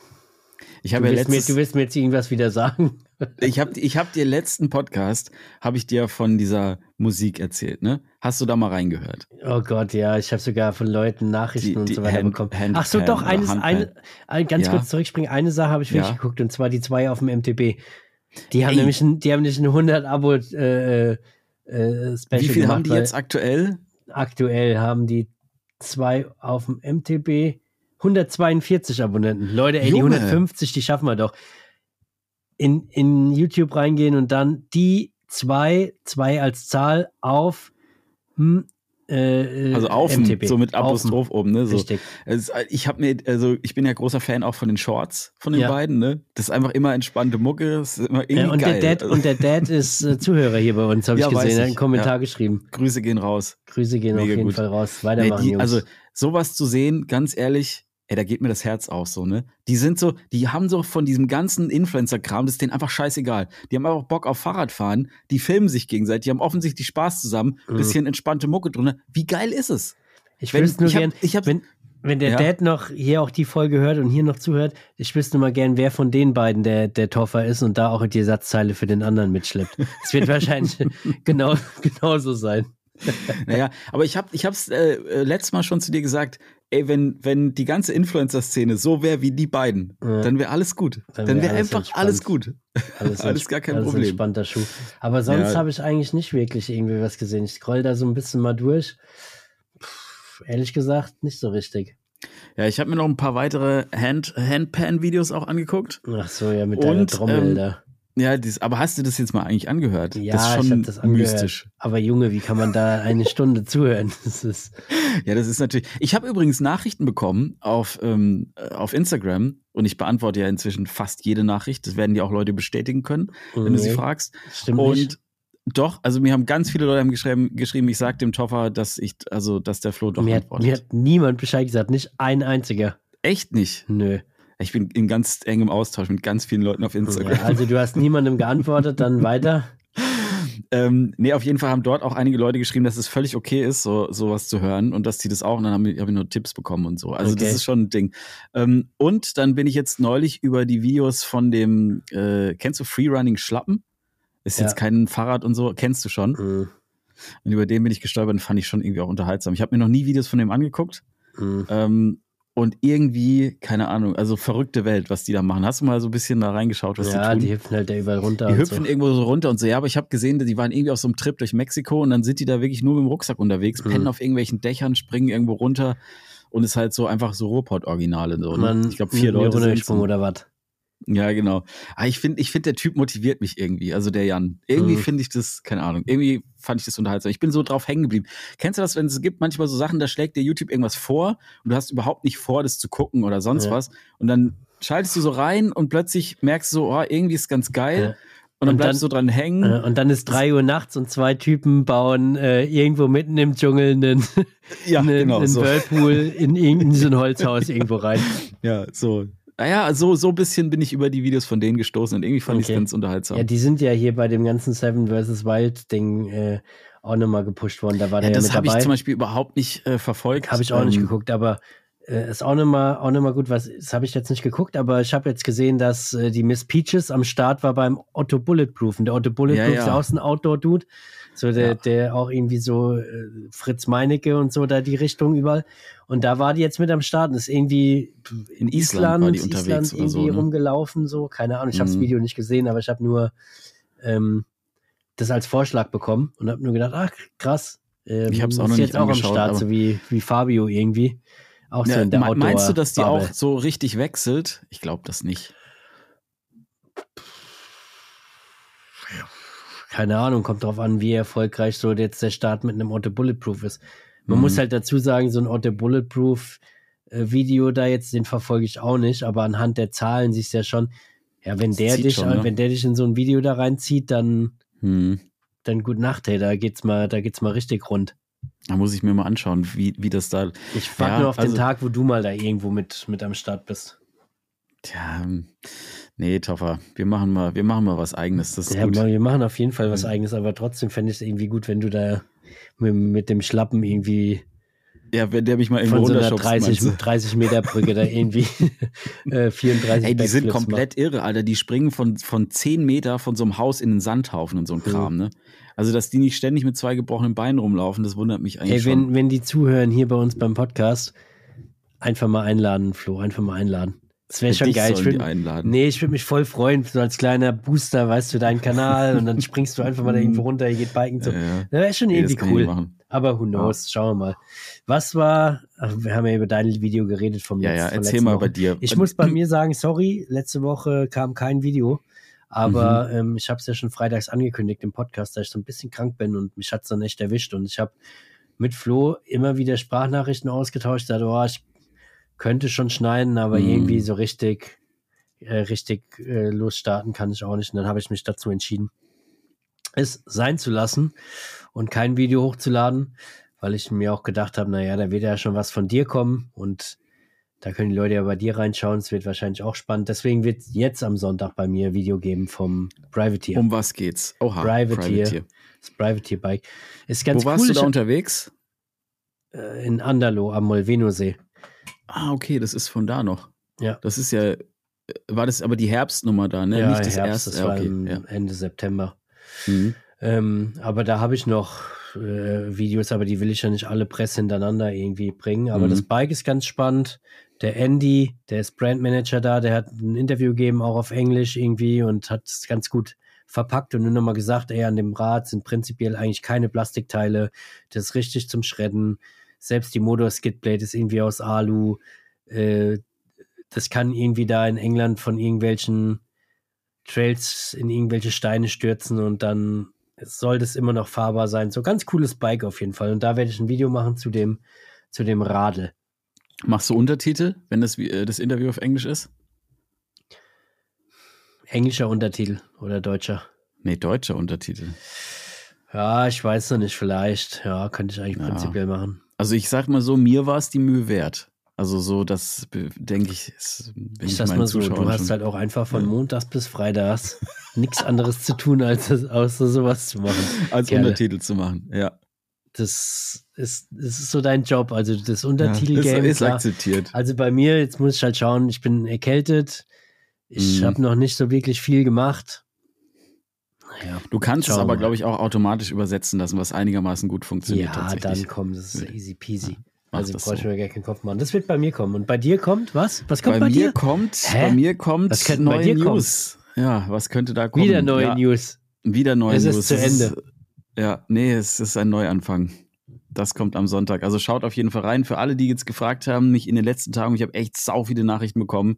Ich Du habe ja willst, mir, du willst mir jetzt irgendwas wieder sagen? *laughs* ich habe ich hab dir letzten Podcast, habe ich dir von dieser Musik erzählt, ne? Hast du da mal reingehört? Oh Gott, ja, ich habe sogar von Leuten Nachrichten Die- und die so weiter Hand- bekommen. Handpan Ach so, doch, eines, eine, ein, ganz Ja. kurz zurückspringen. Eine Sache habe ich wirklich Ja. geguckt und zwar die zwei auf dem MTB. Die haben Ey. nämlich ein, die haben nicht ein 100 Abo äh, äh, Special Wie viel gemacht, haben die jetzt aktuell? Aktuell haben die zwei auf dem MTB 142 Abonnenten. Leute, ey, die Junge. 150, die schaffen wir doch. In, in YouTube reingehen und dann die zwei, zwei als Zahl auf hm, äh, Also auf so mit. Apostroph oben, ne? So. Richtig. Es, ich habe mir, also ich bin ja großer Fan auch von den Shorts von den Ja. beiden, ne? Das ist einfach immer entspannte Mucke, ist immer irgendwie Ja, und, geil. der Dad, Also, und der Dad ist äh, Zuhörer hier bei uns, habe Ja, ich gesehen. Er hat einen Kommentar geschrieben. Grüße gehen raus. Grüße gehen auf Mega jeden gut. Fall raus. Nee, Weitermachen, die, Jungs. also sowas zu sehen, ganz ehrlich, ey, da geht mir das Herz auf so, ne? Die sind so, die haben so von diesem ganzen Influencer-Kram, das ist denen einfach scheißegal. Die haben einfach Bock auf Fahrradfahren, die filmen sich gegenseitig, die haben offensichtlich Spaß zusammen, Mhm. bisschen entspannte Mucke drin. Wie geil ist es? ich wenn- wüsste nur ich hab- gern, ich hab- wenn, wenn der Ja. Dad noch hier auch die Folge hört und hier noch zuhört, ich wüsste nur mal gern, wer von den beiden der, der Toffer ist und da auch die Ersatzteile für den anderen mitschleppt. Es wird wahrscheinlich *laughs* genau, genauso sein. *laughs* Naja, aber ich habe ich hab's äh, äh, letztes Mal schon zu dir gesagt, ey, wenn, wenn die ganze Influencer-Szene so wäre wie die beiden, Ja. dann wäre alles gut. Dann Dann wär wäre alles einfach entspannt. alles gut. Alles, *laughs* Alles gar kein alles Problem. entspannter Schuh. Aber sonst Ja. habe ich eigentlich nicht wirklich irgendwie was gesehen. Ich scroll da so ein bisschen mal durch. Puh, ehrlich gesagt, nicht so richtig. Ja, ich habe mir noch ein paar weitere Hand, Handpan-Videos auch angeguckt. Ach so, ja, mit deiner Und, Trommel ähm, da. Ja, dies, aber hast du das jetzt mal eigentlich angehört? Ja, das ist ich schon habe das angehört. mystisch. Aber Junge, wie kann man da eine Stunde *laughs* zuhören? Das ist Ja, das ist natürlich. Ich habe übrigens Nachrichten bekommen auf, ähm, äh, auf Instagram und ich beantworte ja inzwischen fast jede Nachricht. Das werden die auch Leute bestätigen können, wenn du sie Nee, fragst. Stimmt Und nicht. doch, also mir haben ganz viele Leute haben geschrieben, geschrieben, ich sag dem Toffer, dass ich, also dass der Flo doch Mir hat, antwortet. mir hat niemand Bescheid gesagt, nicht ein einziger. Echt nicht. Nö. Ich bin in ganz engem Austausch mit ganz vielen Leuten auf Instagram. Ja, also du hast niemandem geantwortet, dann *laughs* weiter. Ähm, nee, auf jeden Fall haben dort auch einige Leute geschrieben, dass es völlig okay ist, so sowas zu hören und dass sie das auch, und dann habe ich, hab ich nur Tipps bekommen und so. Also Okay. das ist schon ein Ding. Ähm, und dann bin ich jetzt neulich über die Videos von dem, äh, kennst du Freerunning Schlappen? Ist Ja. jetzt kein Fahrrad und so, kennst du schon. Mhm. Und über den bin ich gestolpert und fand ich schon irgendwie auch unterhaltsam. Ich habe mir noch nie Videos von dem angeguckt. Mhm. Ähm, und irgendwie, keine Ahnung, also verrückte Welt, was die da machen. Hast du mal so ein bisschen da reingeschaut, was Ja, die die tun? hüpfen halt da überall runter. Die hüpfen so. irgendwo so runter und so, ja, aber ich habe gesehen, die waren irgendwie auf so einem Trip durch Mexiko und dann sind die da wirklich nur mit dem Rucksack unterwegs, Mhm. pennen auf irgendwelchen Dächern, springen irgendwo runter und ist halt so einfach so Ruhrpott-Originale. So, ne? Man, ich glaube, vier Leute sind runtergesprungen oder was? Ja, genau. Aber ich finde, ich finde, der Typ motiviert mich irgendwie. Also der Jan. Irgendwie Mhm. finde ich das, keine Ahnung, irgendwie fand ich das unterhaltsam. Ich bin so drauf hängen geblieben. Kennst du das, wenn es gibt manchmal so Sachen, da schlägt dir YouTube irgendwas vor und du hast überhaupt nicht vor, das zu gucken oder sonst Ja. was. Und dann schaltest du so rein und plötzlich merkst du so, oh, irgendwie ist ganz geil. Ja. Und dann Und bleibst du dran hängen. Äh, Und dann ist drei Uhr nachts und zwei Typen bauen äh, irgendwo mitten im Dschungel einen, ja, *laughs* einen, genau. einen So. Whirlpool in irgendein so ein Holzhaus irgendwo rein. *laughs* Ja, so. Naja, so, so ein bisschen bin ich über die Videos von denen gestoßen und irgendwie fand ich Okay. es ganz unterhaltsam. Ja, die sind ja hier bei dem ganzen Seven vs. Wild Ding äh, auch nochmal gepusht worden. Da war Ja, der ja das mit habe ich zum Beispiel überhaupt nicht äh, verfolgt. Habe ich auch nicht Ähm, geguckt, aber äh, ist auch nochmal auch noch mal gut, was das habe ich jetzt nicht geguckt, aber ich habe jetzt gesehen, dass äh, die Miss Peaches am Start war beim Otto Bulletproof. Und der Otto Bulletproof Ja, ja. ist ja auch ein Outdoor-Dude. So der, Ja. der auch irgendwie so äh, Fritz Meinecke und so da die Richtung überall. Und da war die jetzt mit am Start und ist irgendwie In Island Island oder irgendwie so, ne? rumgelaufen, so. Keine Ahnung, ich habe das Mhm. Video nicht gesehen, aber ich habe nur ähm, das als Vorschlag bekommen und habe nur gedacht, ach krass. Ähm, Ich hab's auch ist noch jetzt nicht auch am Start, so wie, wie Fabio irgendwie. Auch so Ja, in der Outdoor meinst du, dass die Bubble. auch so richtig wechselt? Ich glaube das nicht. Keine Ahnung, kommt drauf an, wie erfolgreich so jetzt der Start mit einem Otto Bulletproof ist. Man Mhm. muss halt dazu sagen, so ein Otto Bulletproof äh, Video da jetzt, den verfolge ich auch nicht, aber anhand der Zahlen siehst du ja schon, ja, wenn Das der dich, schon, ne? wenn der dich in so ein Video da reinzieht, dann, Hm. dann gut Nacht, hey, da geht's mal, da geht's mal richtig rund. Da muss ich mir mal anschauen, wie, wie das da. Ich warte Ja, nur auf also- den Tag, wo du mal da irgendwo mit, mit am Start bist. Tja, ähm, nee, Toffer, wir machen mal, wir machen mal was eigenes. Das Ja, gut. wir machen auf jeden Fall was Mhm. eigenes, aber trotzdem fände ich es irgendwie gut, wenn du da mit, mit dem Schlappen irgendwie Ja, wenn der mich mal irgendwo von so einer runterschubst, 30, meinst du? 30 Meter Brücke da irgendwie *laughs* *laughs* äh, 34 Ey, die sind komplett irre, Alter. Die springen von, von 10 Meter von so einem Haus in den Sandhaufen und so ein Mhm. Kram, ne? Also, dass die nicht ständig mit zwei gebrochenen Beinen rumlaufen, das wundert mich macht. eigentlich Ey, schon. wenn, wenn die zuhören hier bei uns beim Podcast, einfach mal einladen, Flo, einfach mal einladen. Das wäre schon geil. Ich würd, einladen. nee, ich würde mich voll freuen, so als kleiner Booster, weißt du, deinen Kanal und dann springst du einfach mal da irgendwo *laughs* runter, hier geht Biken so. Ja, ja. Das wäre schon Nee, irgendwie cool. Aber who knows, schauen wir mal. Was war, ach, wir haben ja über dein Video geredet vom Ja, letzten ja, von erzähl mal Woche. bei dir. Ich muss bei *clears throat* mir sagen, sorry, letzte Woche kam kein Video, aber Mhm. ähm, ich habe es ja schon freitags angekündigt im Podcast, dass ich so ein bisschen krank bin und mich hat's dann echt erwischt und ich habe mit Flo immer wieder Sprachnachrichten ausgetauscht, da oh, ich könnte schon schneiden, aber Mhm. irgendwie so richtig, äh, richtig äh, losstarten kann ich auch nicht und dann habe ich mich dazu entschieden, es sein zu lassen und kein Video hochzuladen, weil ich mir auch gedacht habe, naja, da wird ja schon was von dir kommen und da können die Leute ja bei dir reinschauen. Es wird wahrscheinlich auch spannend. Deswegen wird jetzt am Sonntag bei mir ein Video geben vom Privateer. Um was geht's? Oha, Privateer. Das Privateer Bike. Ist ganz Wo warst cool. du da unterwegs? äh, in Anderlo am Molveno-See. Ah, okay, das ist von da noch. Ja. Das ist ja, äh, war das aber die Herbstnummer da, ne? ja, Nicht das Herbst, erste. das war okay, im ja. Ende September. Mhm. Ähm, aber da habe ich noch äh, Videos, aber die will ich ja nicht alle Presse hintereinander irgendwie bringen. Aber Mhm. das Bike ist ganz spannend. Der Andy, der ist Brandmanager da, der hat ein Interview gegeben, auch auf Englisch irgendwie und hat es ganz gut verpackt und nur nochmal gesagt, ey, an dem Rad sind prinzipiell eigentlich keine Plastikteile. Das ist richtig zum Schredden. Selbst die Motor Skidblade ist irgendwie aus Alu. Äh, das kann irgendwie da in England von irgendwelchen Trails in irgendwelche Steine stürzen und dann soll das immer noch fahrbar sein. So ganz cooles Bike auf jeden Fall. Und da werde ich ein Video machen zu dem, zu dem Radl. Machst du Untertitel, wenn das, wie- äh, das Interview auf Englisch ist? Englischer Untertitel oder deutscher. Nee, deutscher Untertitel. Ja, ich weiß noch nicht, vielleicht. Ja, könnte ich eigentlich Ja. prinzipiell machen. Also ich sag mal so, mir war es die Mühe wert. Also so, das denke ich, ist, Ich meinen mal so, du Zuschauern hast schon- halt auch einfach von Ja. Montags bis Freitags *laughs* nichts anderes zu tun, als das, außer sowas zu machen. als Kerle. Untertitel zu machen. Ja. Das ist, das ist so dein Job. Also das ja Untertitel-Game. ist, ist klar. akzeptiert. Also bei mir, jetzt muss ich halt schauen, ich bin erkältet. Ich Mhm. habe noch nicht so wirklich viel gemacht. Naja, Du kannst es Schauen wir aber, glaube ich, auch automatisch übersetzen lassen, was einigermaßen gut funktioniert ja, dann komm, das ist easy peasy. Mach also brauche ich so. mir gar keinen Kopf machen. Das wird bei mir kommen. Und bei dir kommt was? Was kommt bei, bei, mir dir? kommt, Hä? bei mir kommt Was könnte bei neue dir kommen? News. Ja, was könnte da kommen? Wieder neue ja, News. Wieder neue Es ist News. zu Das Ende. ja, nee, es ist ein Neuanfang. Das kommt am Sonntag. Also schaut auf jeden Fall rein. Für alle, die jetzt gefragt haben, mich in den letzten Tagen, ich habe echt sau viele Nachrichten bekommen.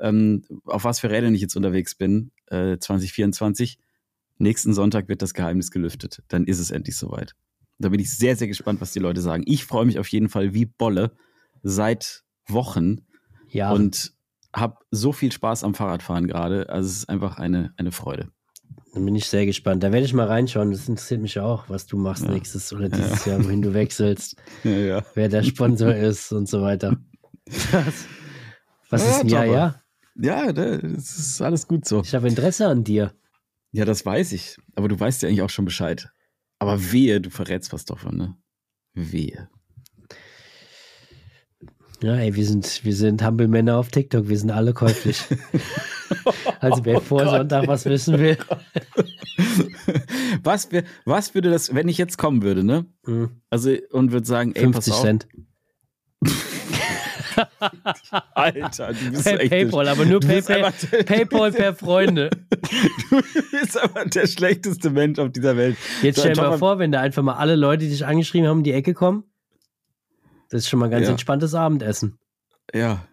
ähm, auf was für Rädern ich jetzt unterwegs bin, äh, 2024. Nächsten Sonntag wird das Geheimnis gelüftet. Dann ist es endlich soweit. Da bin ich sehr, sehr gespannt, was die Leute sagen. Ich freue mich auf jeden Fall wie Bolle seit Wochen Ja, und habe so viel Spaß am Fahrradfahren gerade. Also es ist einfach eine, eine Freude. dann bin ich sehr gespannt. Da werde ich mal reinschauen. Das interessiert mich auch, was du machst Ja. nächstes oder dieses Jahr, wohin du wechselst, *laughs* Ja, ja. wer der Sponsor ist und so weiter. *laughs* Was, was Ja, ist ein Jahr, ja? Ja, das ist alles gut so. Ich habe Interesse an dir. Ja, das weiß ich. Aber du weißt ja eigentlich auch schon Bescheid. Aber wehe, du verrätst was davon, ne? Wehe. Ja, ey, wir sind, wir sind Hampelmänner auf TikTok, wir sind alle käuflich. *laughs* also wer vor Gott, Sonntag was wissen will. *laughs* was, wär, was würde das, wenn ich jetzt kommen würde, ne? Hm, Also, und würde sagen, ey, 50 pass auf. Cent. *laughs* *laughs* Alter, du bist echt Paypal, aber nur Paypal, Paypal per *laughs* Freunde. Du bist aber der schlechteste Mensch auf dieser Welt. Jetzt stell dir mal vor, wenn da einfach mal alle Leute, die dich angeschrieben haben, um die Ecke kommen. Das ist schon mal ein ganz Ja. entspanntes Abendessen. Ja.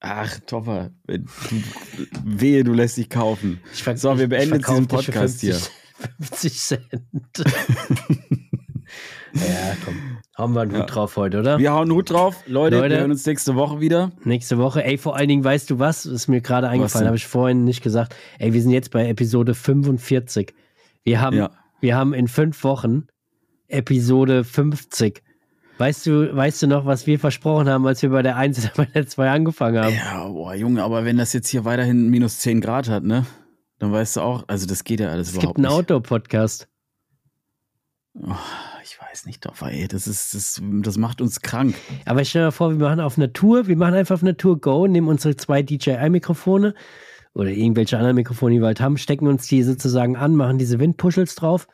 Ach, Topper. wehe, du lässt dich kaufen. So, wir beenden diesen Podcast hier. 50 Cent. *laughs* ja, komm. Hauen wir einen Hut Ja. drauf heute, oder? Wir hauen einen Hut drauf. Leute, Leute. wir hören uns nächste Woche wieder. Nächste Woche. Ey, vor allen Dingen, weißt du was? Ist mir gerade eingefallen, habe ich vorhin nicht gesagt. Ey, wir sind jetzt bei Episode 45. Wir haben, Ja. wir haben in fünf Wochen Episode 50. Weißt du, weißt du noch, was wir versprochen haben, als wir bei der 1 oder bei der 2 angefangen haben? Ja, boah, Junge, aber wenn das jetzt hier weiterhin minus 10 Grad hat, ne? Dann weißt du auch, also das geht ja alles es überhaupt gibt einen nicht. Outdoor-Podcast. Oh, ich weiß nicht, Topfer, ey, das ist, das, das macht uns krank. Aber ich stell mir vor, wir machen auf Natur, wir machen einfach auf Natur Go, nehmen unsere zwei DJI-Mikrofone oder irgendwelche anderen Mikrofone, die wir halt haben, stecken uns die sozusagen an, machen diese Windpuschels drauf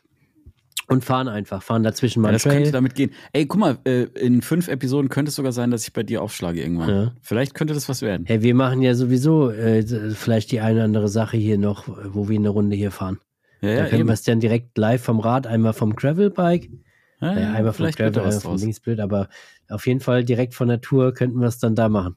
und fahren einfach, fahren dazwischen mal Ja, das könnte Trail. damit gehen. Ey, guck mal, äh, in fünf Episoden könnte es sogar sein, dass ich bei dir aufschlage irgendwann. Ja. Vielleicht könnte das was werden. Hey, wir machen ja sowieso äh, vielleicht die eine oder andere Sache hier noch, wo wir eine Runde hier fahren. Ja, da ja, können wir es dann direkt live vom Rad, einmal vom Gravelbike, Ja, äh, ja, einmal vielleicht wird Gravel, vom draus. Linksblöd, aber auf jeden Fall direkt von der Tour könnten wir es dann da machen.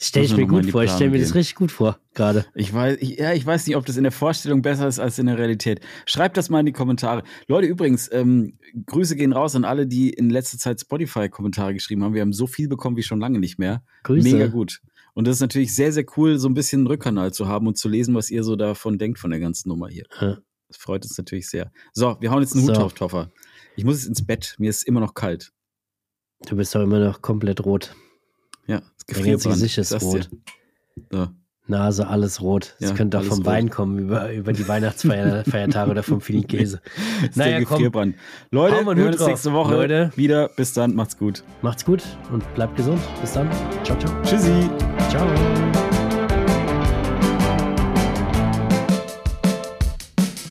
Stell ich mir gut vor, ich stelle mir Planung das gehen. richtig gut vor, gerade. Ich weiß, ich, ja, ich weiß nicht, ob das in der Vorstellung besser ist als in der Realität. Schreibt das mal in die Kommentare. Leute, übrigens, ähm, Grüße gehen raus an alle, die in letzter Zeit Spotify-Kommentare geschrieben haben. Wir haben so viel bekommen wie schon lange nicht mehr. Grüße. Mega gut. Und das ist natürlich sehr, sehr cool, so ein bisschen einen Rückkanal zu haben und zu lesen, was ihr so davon denkt von der ganzen Nummer hier. Ja. Das freut uns natürlich sehr. So, wir hauen jetzt einen Hut So. drauf, Toffer. Ich muss jetzt ins Bett. Mir ist immer noch kalt. Du bist doch immer noch komplett rot. Ja, das Dein Gefrierbrand. Gesicht ist rot. So. Nase, alles rot. Das Ja, könnte auch alles vom rot. Wein kommen, über, über die Weihnachtsfeiertage *laughs* oder vom ist Naja, komm. Gefrierbrand. Leute, wir hören Hut uns nächste Woche Leute. wieder. Bis dann, macht's gut. Macht's gut und bleibt gesund. Bis dann. Ciao, ciao. Tschüssi. Ciao.